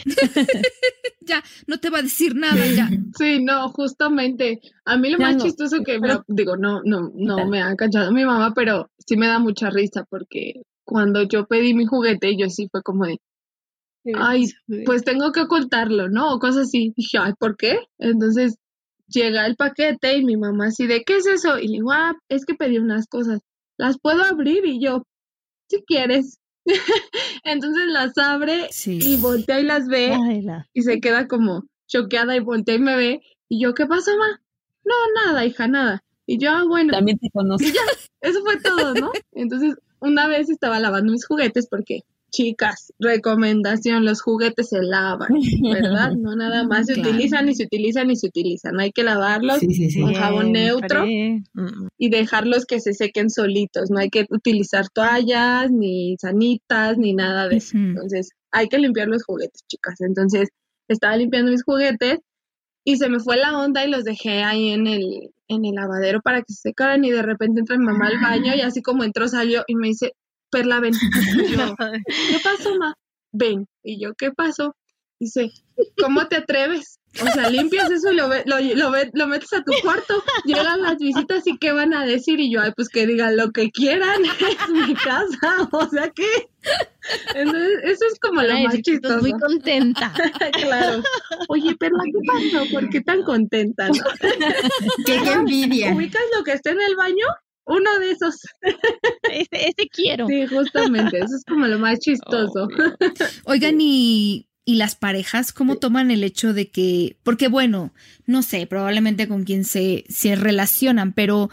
Speaker 1: Ya, no te va a decir nada ya.
Speaker 3: Sí, no, justamente. A mí lo
Speaker 5: Ya
Speaker 3: más
Speaker 5: no,
Speaker 3: chistoso que
Speaker 5: pero-
Speaker 3: digo, no, no, no
Speaker 5: Tal.
Speaker 3: me ha cachado mi mamá, pero sí me da mucha risa porque cuando yo pedí mi juguete, yo sí fue como de, ay, pues tengo que ocultarlo, ¿no? O cosas así. Dije, ay, ¿por qué? Entonces llega el paquete y mi mamá así de, ¿qué es eso? Y le digo, ah, es que pedí unas cosas. ¿Las puedo abrir? Y yo, si quieres. Entonces las abre y voltea y las ve
Speaker 4: Ay, la-
Speaker 3: y se queda como choqueada y voltea y me ve. Y yo, ¿qué pasó, ma? No, nada, hija, nada. Y yo, ah, bueno,
Speaker 5: También te conozco.
Speaker 3: eso fue todo, ¿no? Entonces, una vez estaba lavando mis juguetes porque, chicas, recomendación, los juguetes se lavan, ¿verdad? No nada más se
Speaker 1: Claro.
Speaker 3: utilizan y se utilizan y se utilizan. Hay que lavarlos
Speaker 2: sí,
Speaker 3: con jabón neutro y dejarlos que se sequen solitos. No hay que utilizar toallas, ni sanitas, ni nada de eso. Entonces, hay que limpiar los juguetes, chicas. Entonces, estaba limpiando mis juguetes y se me fue la onda y los dejé ahí en el, en el lavadero para que se secaran y de repente entra mi mamá al baño y así como entró salió y me dice, Perla, ven. Y yo, ¿qué pasó, ma? Ven. Y yo, ¿qué pasó? Dice, ¿cómo te atreves? O sea, limpias eso y lo, ve- lo, lo, ve- lo metes a tu cuarto, llegan las visitas y ¿qué van a decir? Y yo, ay, pues que digan lo que quieran, es mi casa, o sea que... Entonces, eso es como lo
Speaker 4: Ay,
Speaker 3: más
Speaker 4: chiquitos,
Speaker 3: chistoso.
Speaker 4: muy contenta.
Speaker 3: claro. Oye, Perla, ¿qué pasó? ¿Por qué tan contenta? no?
Speaker 2: Qué, qué envidia.
Speaker 3: ¿Ubicas lo que está en el baño? Uno de esos.
Speaker 4: Ese, ese quiero.
Speaker 3: Sí, justamente, eso es como lo más chistoso.
Speaker 4: Obvio.
Speaker 1: Oigan, y, y las parejas, ¿cómo toman el hecho de que, porque bueno, no sé, probablemente con quien se, se relacionan, pero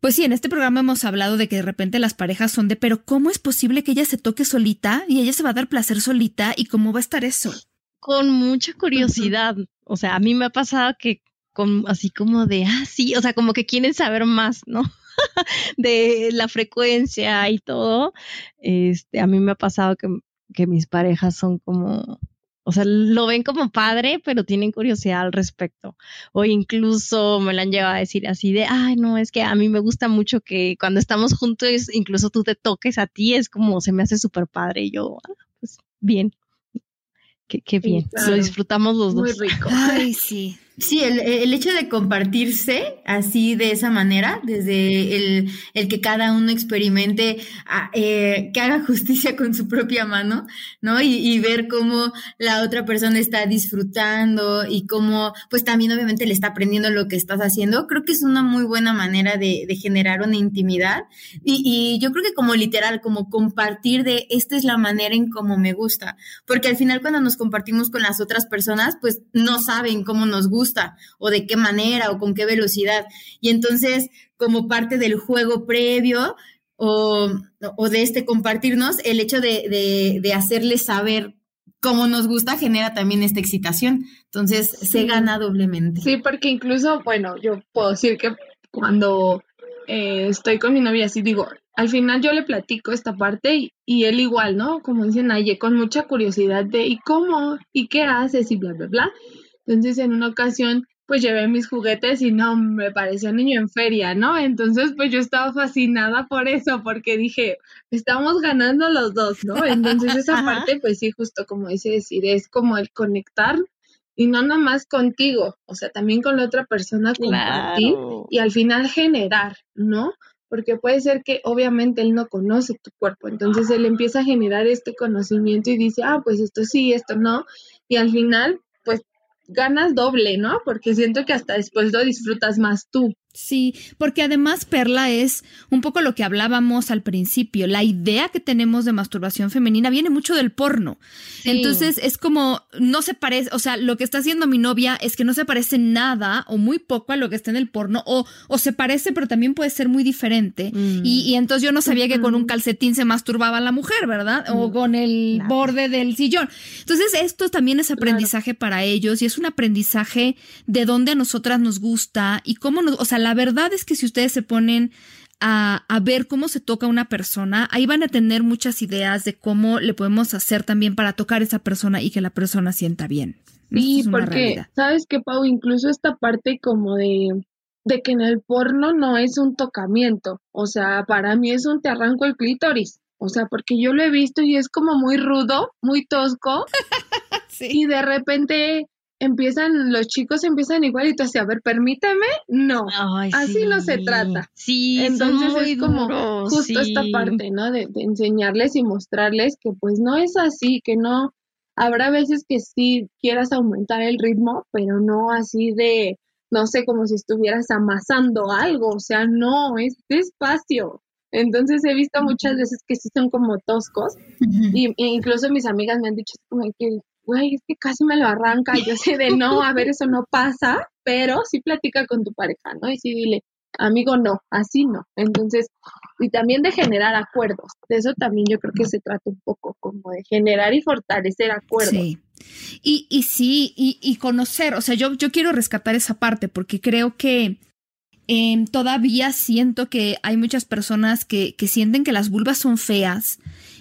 Speaker 1: Pues sí, en este programa hemos hablado de que de repente las parejas son de, pero ¿cómo es posible que ella se toque solita y ella se va a dar placer solita y cómo va a estar eso?
Speaker 4: Con mucha curiosidad. O sea, a mí me ha pasado que con así como de, ah, sí, o sea, como que quieren saber más, ¿no? de la frecuencia y todo. Este, a mí me ha pasado que, que mis parejas son como, o sea, lo ven como padre, pero tienen curiosidad al respecto. O incluso me lo han llegado a decir así de, ay, no, es que a mí me gusta mucho que cuando estamos juntos, incluso tú te toques a ti, es como se me hace súper padre. Y yo, ah, pues bien. Qué, bien. Lo disfrutamos los dos.
Speaker 3: Muy rico.
Speaker 1: Ay, sí.
Speaker 2: Sí, el, hecho de compartirse así de esa manera, desde el, el que cada uno experimente, ah, eh, que haga justicia con su propia mano, ¿no? Y, y, ver cómo la otra persona está disfrutando y cómo, pues también obviamente le está aprendiendo lo que estás haciendo, creo que es una muy buena manera de, de generar una intimidad. Y, y, yo creo que como literal, como compartir de esta es la manera en cómo me gusta, porque al final cuando nos compartimos con las otras personas, pues no saben cómo nos gusta o de qué manera o con qué velocidad. Y entonces, como parte del juego previo o, de este compartirnos, el hecho de, de, hacerles saber cómo nos gusta genera también esta excitación. Entonces, se gana doblemente.
Speaker 3: Sí, porque incluso, bueno, yo puedo decir que cuando eh, estoy con mi novia, así digo, al final yo le platico esta parte y, y, él igual, ¿no? Como dicen ayer, con mucha curiosidad de, ¿y cómo? ¿Y qué haces? Y bla, bla, bla. Entonces, en una ocasión, pues llevé mis juguetes y no, me parecía niño en feria, ¿no? Entonces, pues yo estaba fascinada por eso, porque dije, estamos ganando los dos, ¿no? Entonces, esa parte, pues sí, justo como dice decir, es como el conectar y no nada más contigo, o sea, también con la otra persona compartir y al final generar, ¿no? Porque puede ser que obviamente él no conoce tu cuerpo, entonces él empieza a generar este conocimiento y dice, ah, pues esto sí, esto no, y al final ganas doble, ¿no? Porque siento que hasta después lo disfrutas más tú.
Speaker 1: Sí, porque además Perla es un poco lo que hablábamos al principio. La idea que tenemos de masturbación femenina viene mucho del porno. Entonces es como, no se parece, o sea, lo que está haciendo mi novia es que no se parece nada o muy poco a lo que está en el porno, o, o se parece, pero también puede ser muy diferente. Mm. Y, entonces yo no sabía que con un calcetín se masturbaba la mujer, ¿verdad? O mm. con el borde del sillón. Entonces esto también es aprendizaje para ellos y es un aprendizaje de dónde a nosotras nos gusta y cómo nos, o sea, la verdad es que si ustedes se ponen a, ver cómo se toca una persona, ahí van a tener muchas ideas de cómo le podemos hacer también para tocar a esa persona y que la persona sienta bien.
Speaker 3: Sí, porque, ¿sabes qué, Pau? Incluso esta parte como de, de que en el porno no es un tocamiento, o sea, para mí es un te arranco el clítoris. O sea, porque yo lo he visto y es como muy rudo, muy tosco. Y de repente empiezan, los chicos empiezan igual y tú así, a ver, permíteme, no, así no se trata.
Speaker 4: Sí,
Speaker 3: entonces es como justo esta parte, ¿no? De, de, enseñarles y mostrarles que pues no es así, que no, habrá veces que sí quieras aumentar el ritmo, pero no así de, no sé, como si estuvieras amasando algo, o sea, no, es despacio. Entonces he visto muchas veces que sí son como toscos y, e incluso mis amigas me han dicho como que güey, es que casi me lo arranca. Yo sé de no, a ver, eso no pasa, pero sí platica con tu pareja, ¿no? Y sí dile, amigo, no, así no. Entonces, y también de generar acuerdos. De eso también yo creo que se trata un poco como de generar y fortalecer acuerdos.
Speaker 1: Sí. Y, y sí, y, y conocer, o sea, yo, yo quiero rescatar esa parte porque creo que em, todavía siento que hay muchas personas que, que sienten que las vulvas son feas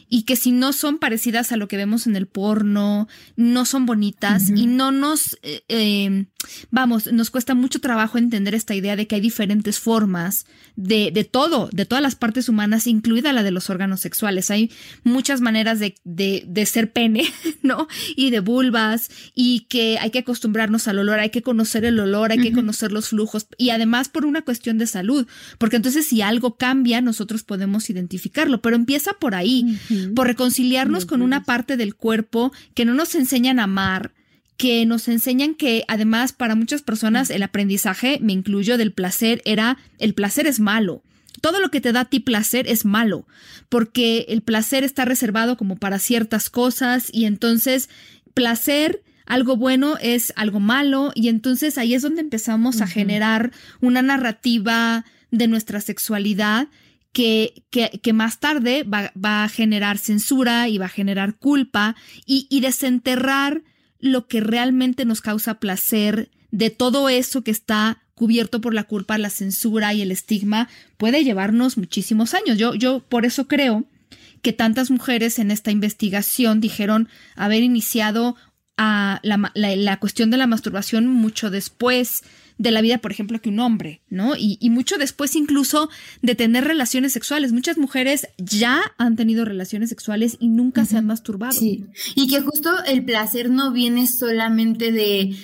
Speaker 1: y que si no son parecidas a lo que vemos en el porno, no son bonitas y no nos, eh, em, vamos, nos cuesta mucho trabajo entender esta idea de que hay diferentes formas de, de, todo, de todas las partes humanas, incluida la de los órganos sexuales. Hay muchas maneras de, de, de ser pene, ¿no? Y de vulvas y que hay que acostumbrarnos al olor, hay que conocer el olor, hay que conocer los flujos y además por una cuestión de salud, porque entonces si algo cambia, nosotros podemos identificarlo, pero empieza por ahí por reconciliarnos con una parte del cuerpo que no nos enseñan a amar, que nos enseñan que además para muchas personas el aprendizaje, me incluyo, del placer era el placer es malo. Todo lo que te da a ti placer es malo, porque el placer está reservado como para ciertas cosas y entonces placer algo bueno es algo malo y entonces ahí es donde empezamos a generar una narrativa de nuestra sexualidad que, que, más tarde va, a generar censura y va a generar culpa y, y desenterrar lo que realmente nos causa placer de todo eso que está cubierto por la culpa, la censura y el estigma, puede llevarnos muchísimos años. Yo, yo por eso creo que tantas mujeres en esta investigación dijeron haber iniciado a la, la, cuestión de la masturbación mucho después de la vida, por ejemplo, que un hombre, ¿no? Y, y, mucho después incluso de tener relaciones sexuales. Muchas mujeres ya han tenido relaciones sexuales y nunca se han masturbado.
Speaker 2: Sí, y que justo el placer no viene solamente de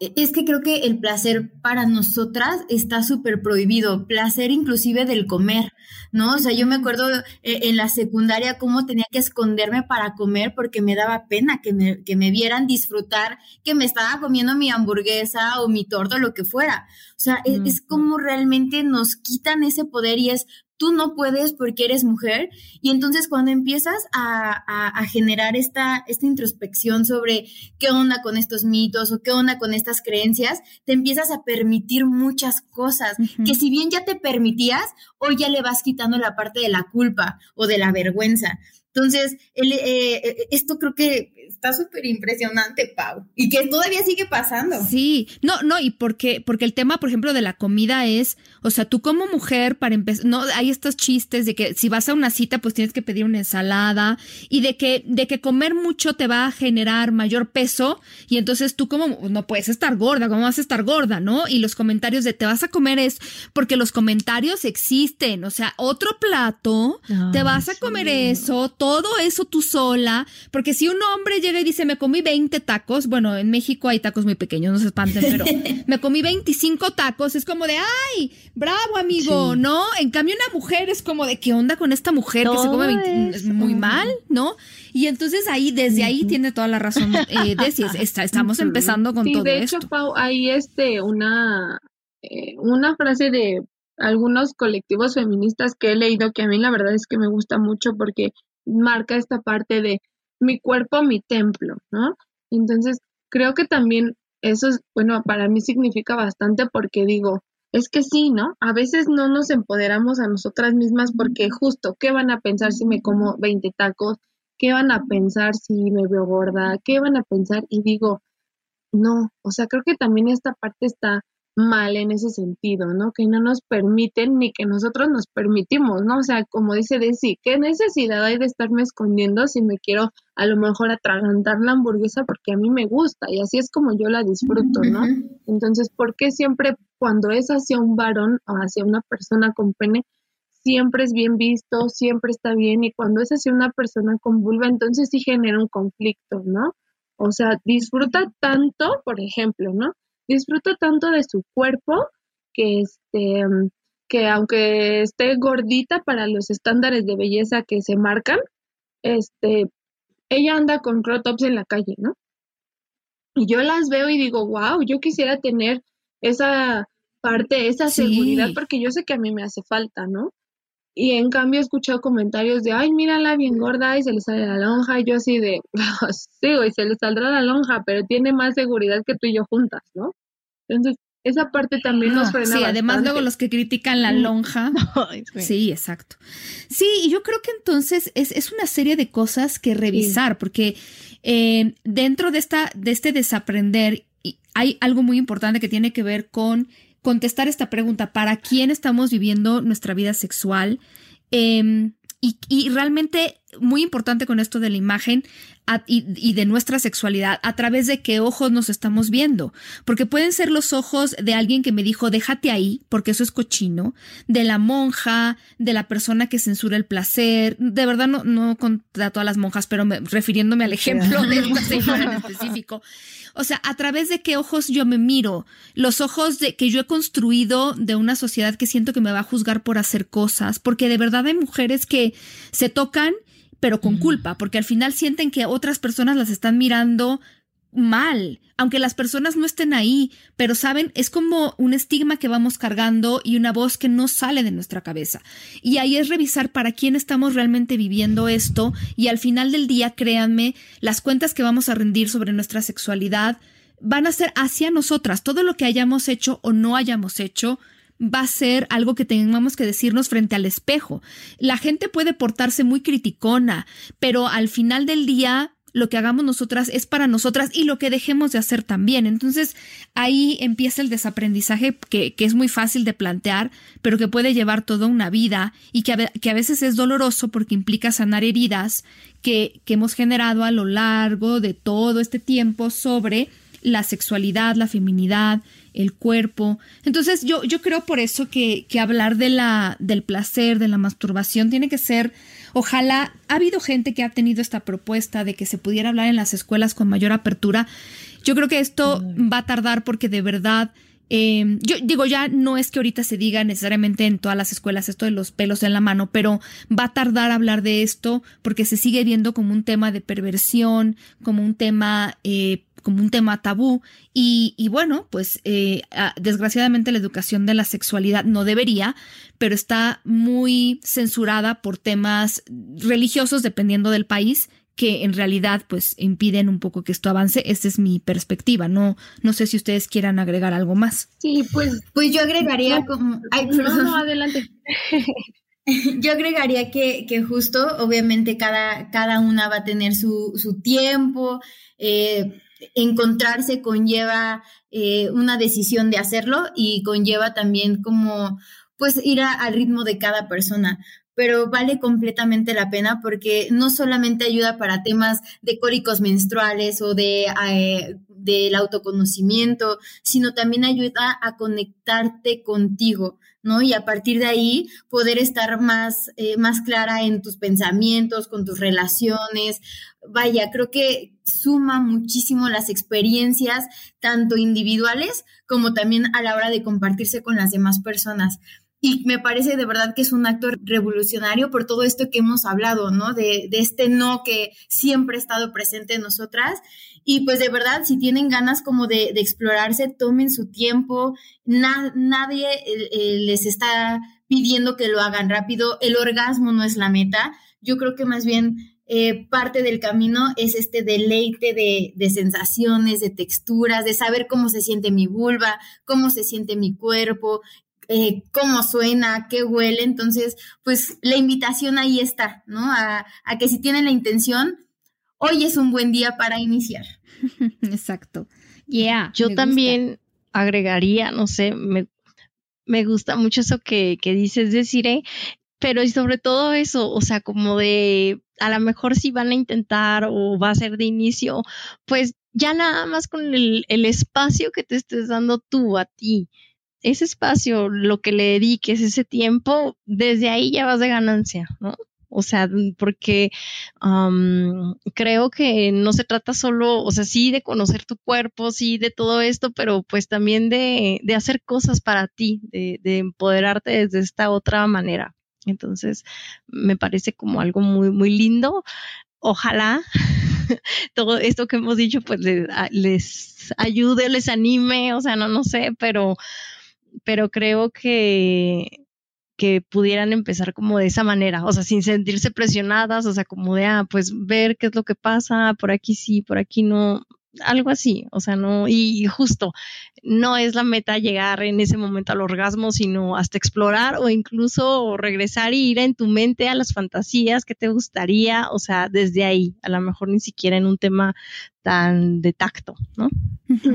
Speaker 2: es que creo que el placer para nosotras está súper prohibido, placer inclusive del comer, ¿no? O sea, yo me acuerdo eh, en la secundaria cómo tenía que esconderme para comer porque me daba pena que me, que me vieran disfrutar que me estaba comiendo mi hamburguesa o mi torta o lo que fuera. O sea, es, es como realmente nos quitan ese poder y es tú no puedes porque eres mujer. Y entonces cuando empiezas a, generar esta, esta introspección sobre qué onda con estos mitos o qué onda con estas creencias, te empiezas a permitir muchas cosas que si bien ya te permitías, hoy ya le vas quitando la parte de la culpa o de la vergüenza. Entonces, el, eh, eh, esto creo que está súper impresionante, Pau, y que todavía sigue pasando.
Speaker 1: Sí, no, no, y porque, porque el tema, por ejemplo, de la comida es, o sea, tú como mujer, para empezar, no, hay estos chistes de que si vas a una cita, pues tienes que pedir una ensalada, y de que, de que comer mucho te va a generar mayor peso, y entonces tú como, no puedes estar gorda, ¿cómo vas a estar gorda, no? Y los comentarios de te vas a comer es, porque los comentarios existen, o sea, otro plato, te vas a comer eso, todo eso tú sola, porque si un hombre llega y dice, me comí 20 tacos, bueno, en México hay tacos muy pequeños, no se espanten, pero me comí 25 tacos, es como de, ay, bravo amigo, ¿no? En cambio una mujer es como de, ¿qué onda con esta mujer que se come 20? muy mal, ¿no? Y entonces ahí, desde ahí tiene toda la razón eh, Desi, está, estamos empezando con todo
Speaker 3: de
Speaker 1: hecho,
Speaker 3: Pau, hay este, una, eh, una frase de algunos colectivos feministas que he leído que a mí la verdad es que me gusta mucho porque marca esta parte de mi cuerpo, mi templo, ¿no? Entonces, creo que también eso es, bueno, para mí significa bastante porque digo, es que sí, ¿no? A veces no nos empoderamos a nosotras mismas porque justo, ¿qué van a pensar si me como 20 tacos? ¿Qué van a pensar si me veo gorda? ¿Qué van a pensar? Y digo, no, o sea, creo que también esta parte está mal en ese sentido, ¿no? Que no nos permiten ni que nosotros nos permitimos, ¿no? O sea, como dice Desi, ¿qué necesidad hay de estarme escondiendo si me quiero a lo mejor atragantar la hamburguesa porque a mí me gusta y así es como yo la disfruto, ¿no? Entonces, ¿por qué siempre cuando es hacia un varón o hacia una persona con pene, siempre es bien visto, siempre está bien y cuando es hacia una persona con vulva, entonces sí genera un conflicto, ¿no? O sea, disfruta tanto, por ejemplo, ¿no? Disfruta tanto de su cuerpo que este que aunque esté gordita para los estándares de belleza que se marcan, este ella anda con crop tops en la calle, ¿no? Y yo las veo y digo, wow, yo quisiera tener esa parte, esa seguridad, porque yo sé que a mí me hace falta, ¿no? Y en cambio he escuchado comentarios de, ay, mírala bien gorda y se le sale la lonja. Y yo así de, sí, güey, se le saldrá la lonja, pero tiene más seguridad que tú y yo juntas, ¿no? Entonces, esa parte también nos frena.
Speaker 1: Sí, además luego los que critican la lonja. sí. exacto. Sí, y yo creo que entonces es, una serie de cosas que revisar, porque eh, dentro de, esta, de este desaprender hay algo muy importante que tiene que ver con contestar esta pregunta, ¿para quién estamos viviendo nuestra vida sexual? Em, y, realmente muy importante con esto de la imagen y, de nuestra sexualidad, a través de qué ojos nos estamos viendo. Porque pueden ser los ojos de alguien que me dijo, déjate ahí, porque eso es cochino, de la monja, de la persona que censura el placer. De verdad no, no contra todas las monjas, pero refiriéndome al ejemplo de esta señora en específico. O sea, a través de qué ojos yo me miro, los ojos de que yo he construido de una sociedad que siento que me va a juzgar por hacer cosas, porque de verdad hay mujeres que se tocan pero con culpa, porque al final sienten que otras personas las están mirando mal, aunque las personas no estén ahí, pero saben, es como un estigma que vamos cargando y una voz que no sale de nuestra cabeza. Y ahí es revisar para quién estamos realmente viviendo esto y al final del día, créanme, las cuentas que vamos a rendir sobre nuestra sexualidad van a ser hacia nosotras. Todo lo que hayamos hecho o no hayamos hecho va a ser algo que tengamos que decirnos frente al espejo. La gente puede portarse muy criticona, pero al final del día lo que hagamos nosotras es para nosotras y lo que dejemos de hacer también. Entonces ahí empieza el desaprendizaje que, es muy fácil de plantear, pero que puede llevar toda una vida y que a, que a veces es doloroso porque implica sanar heridas que, que hemos generado a lo largo de todo este tiempo sobre la sexualidad, la feminidad, el cuerpo. Entonces yo, yo creo por eso que, que hablar de la, del placer, de la masturbación, tiene que ser Ojalá, ha habido gente que ha tenido esta propuesta de que se pudiera hablar en las escuelas con mayor apertura. Yo creo que esto va a tardar porque de verdad, em, yo digo, ya no es que ahorita se diga necesariamente en todas las escuelas esto de los pelos en la mano, pero va a tardar hablar de esto porque se sigue viendo como un tema de perversión, como un tema eh, como un tema tabú y, bueno, pues eh, desgraciadamente la educación de la sexualidad no debería, pero está muy censurada por temas religiosos dependiendo del país que en realidad pues impiden un poco que esto avance. Esa es mi perspectiva. No, no sé si ustedes quieran agregar algo más.
Speaker 2: Sí, pues, pues yo agregaría como...
Speaker 3: no, adelante.
Speaker 2: Yo agregaría que, que, justo, obviamente, cada, cada una va a tener su, su tiempo. Eh, encontrarse conlleva eh, una decisión de hacerlo y conlleva también como pues ir al ritmo de cada persona. Pero vale completamente la pena porque no solamente ayuda para temas de cólicos menstruales o de eh, del autoconocimiento, sino también ayuda a conectarte contigo, ¿no? Y a partir de ahí poder estar más, eh, más clara en tus pensamientos, con tus relaciones. Vaya, creo que suma muchísimo las experiencias, tanto individuales como también a la hora de compartirse con las demás personas. Y me parece de verdad que es un acto revolucionario por todo esto que hemos hablado, ¿no? De, de este no que siempre ha estado presente en nosotras. Y pues de verdad, si tienen ganas como de, de explorarse, tomen su tiempo. nadie eh, eh, les está pidiendo que lo hagan rápido. El orgasmo no es la meta. Yo creo que más bien eh, parte del camino es este deleite de, de, sensaciones, de texturas, de saber cómo se siente mi vulva, cómo se siente mi cuerpo, eh, cómo suena, qué huele. Entonces, pues la invitación ahí está, ¿no? A, que si tienen la intención, hoy es un buen día para iniciar.
Speaker 1: Exacto.
Speaker 4: Yeah. Yo también agregaría, no sé, me, me gusta mucho eso que, que dices, deciré, pero y sobre todo eso, o sea, como de a lo mejor si van a intentar o va a ser de inicio, pues ya nada más con el, el espacio que te estés dando tú a ti, ese espacio, lo que le dediques, ese tiempo, desde ahí ya vas de ganancia, ¿no? O sea, porque creo que no se trata solo, o sea, sí de conocer tu cuerpo, sí de todo esto, pero pues también de, de hacer cosas para ti, de, de, empoderarte desde esta otra manera. Entonces, me parece como algo muy, muy lindo. Ojalá todo esto que hemos dicho, pues les, les ayude, les anime, o sea, no, no sé, pero pero creo que, que pudieran empezar como de esa manera, o sea, sin sentirse presionadas, o sea, como de, ah, pues ver qué es lo que pasa, por aquí sí, por aquí no, algo así, o sea, no, y justo, no es la meta llegar en ese momento al orgasmo, sino hasta explorar o incluso regresar y ir en tu mente a las fantasías que te gustaría, o sea, desde ahí, a lo mejor ni siquiera en un tema tan de tacto, ¿no?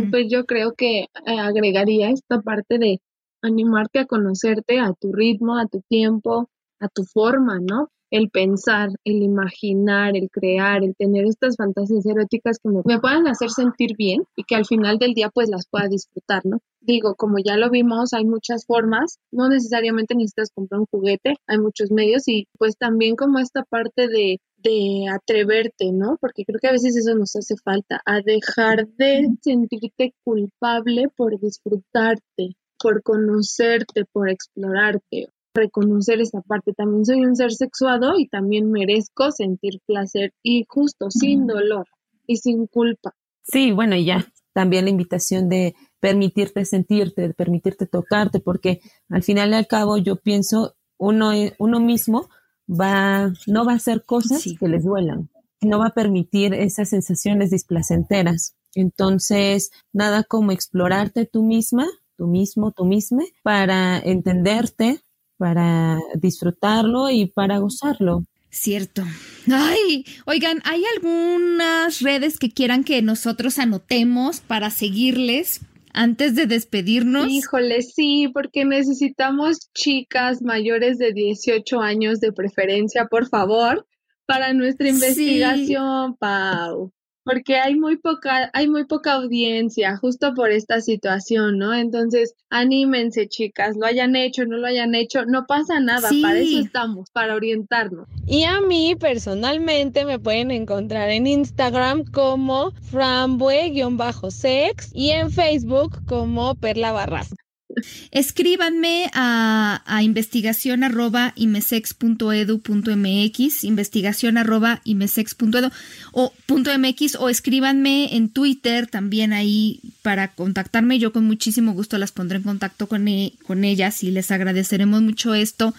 Speaker 3: Pues yo creo que eh, agregaría esta parte de animarte a conocerte a tu ritmo, a tu tiempo, a tu forma, ¿no? El pensar, el imaginar, el crear, el tener estas fantasías eróticas que me, puedan hacer sentir bien y que al final del día pues las pueda disfrutar, ¿no? Digo, como ya lo vimos, hay muchas formas, no necesariamente necesitas comprar un juguete, hay muchos medios y pues también como esta parte de de atreverte, ¿no? Porque creo que a veces eso nos hace falta, a dejar de sentirte culpable por disfrutarte, por conocerte, por explorarte, reconocer esa parte. También soy un ser sexuado y también merezco sentir placer y justo, sin dolor y sin culpa.
Speaker 5: Sí, bueno, y ya también la invitación de permitirte sentirte, de permitirte tocarte, porque al final y al cabo yo pienso, uno, uno mismo va, no va a hacer cosas que les duelan, no va a permitir esas sensaciones displacenteras. Entonces, nada como explorarte tú misma tú mismo, tú misma, para entenderte, para disfrutarlo y para gozarlo.
Speaker 1: Cierto. Ay, oigan, ¿hay algunas redes que quieran que nosotros anotemos para seguirles antes de despedirnos?
Speaker 3: Híjole, sí, porque necesitamos chicas mayores de 18 años de preferencia, por favor, para nuestra investigación, Pau porque hay muy poca, hay muy poca audiencia justo por esta situación, ¿no? Entonces, anímense, chicas, lo hayan hecho, no lo hayan hecho, no pasa nada, para eso estamos, para orientarnos.
Speaker 6: Y a mí personalmente me pueden encontrar en Instagram como frambue-sex y en Facebook como Perla Barras.
Speaker 1: Escríbanme a, a investigación arroba imesex.edu.mx, investigación arroba o .mx o escríbanme en Twitter también ahí para contactarme. Yo con muchísimo gusto las pondré en contacto con, e, con ellas y les agradeceremos mucho esto.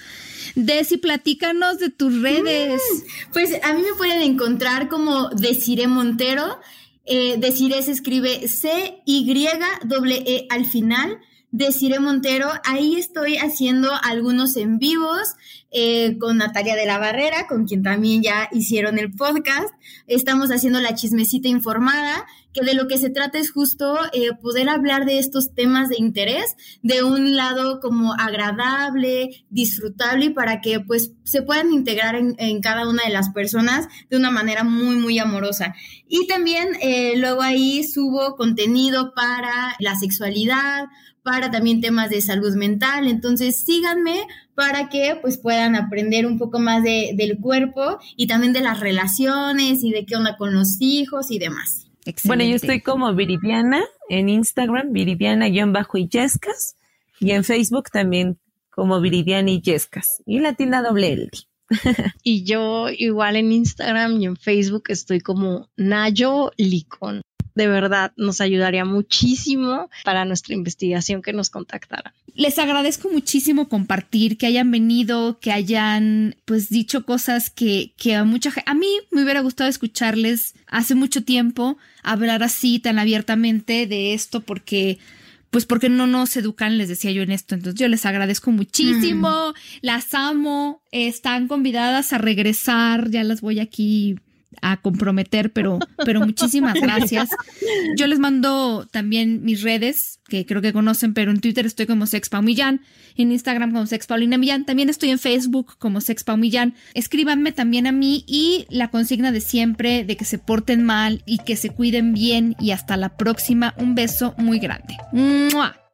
Speaker 1: Desi, platícanos de tus redes. Mm,
Speaker 2: pues a mí me pueden encontrar como Desire Montero. Eh, se escribe C-Y-E al final. Desire Montero. Ahí estoy haciendo algunos en vivos eh, con Natalia de la Barrera, con quien también ya hicieron el podcast. Estamos haciendo la chismecita informada, que de lo que se trata es justo eh, poder hablar de estos temas de interés de un lado como agradable, disfrutable y para que pues se puedan integrar en, cada una de las personas de una manera muy, muy amorosa. Y también eh, luego ahí subo contenido para la sexualidad, para también temas de salud mental. Entonces, síganme para que pues puedan aprender un poco más de, del cuerpo y también de las relaciones y de qué onda con los hijos y demás.
Speaker 5: Bueno, yo estoy como Viridiana en Instagram, Viridiana-y-yescas y en Facebook también como Viridiana y Yescas y Latina doble L.
Speaker 4: y yo igual en Instagram y en Facebook estoy como Nayo Licon de verdad nos ayudaría muchísimo para nuestra investigación que nos contactaran.
Speaker 1: Les agradezco muchísimo compartir, que hayan venido, que hayan pues dicho cosas que, que a mucha gente, a mí me hubiera gustado escucharles hace mucho tiempo hablar así tan abiertamente de esto porque pues porque no nos educan, les decía yo en esto. Entonces yo les agradezco muchísimo, mm. las amo, están convidadas a regresar, ya las voy aquí a comprometer, pero, pero muchísimas gracias. Yo les mando también mis redes, que creo que conocen, pero en Twitter estoy como Millán, en Instagram como Sex Millán, también estoy en Facebook como Sex Millán. Escríbanme también a mí y la consigna de siempre de que se porten mal y que se cuiden bien y hasta la próxima. Un beso muy grande. ¡Mua!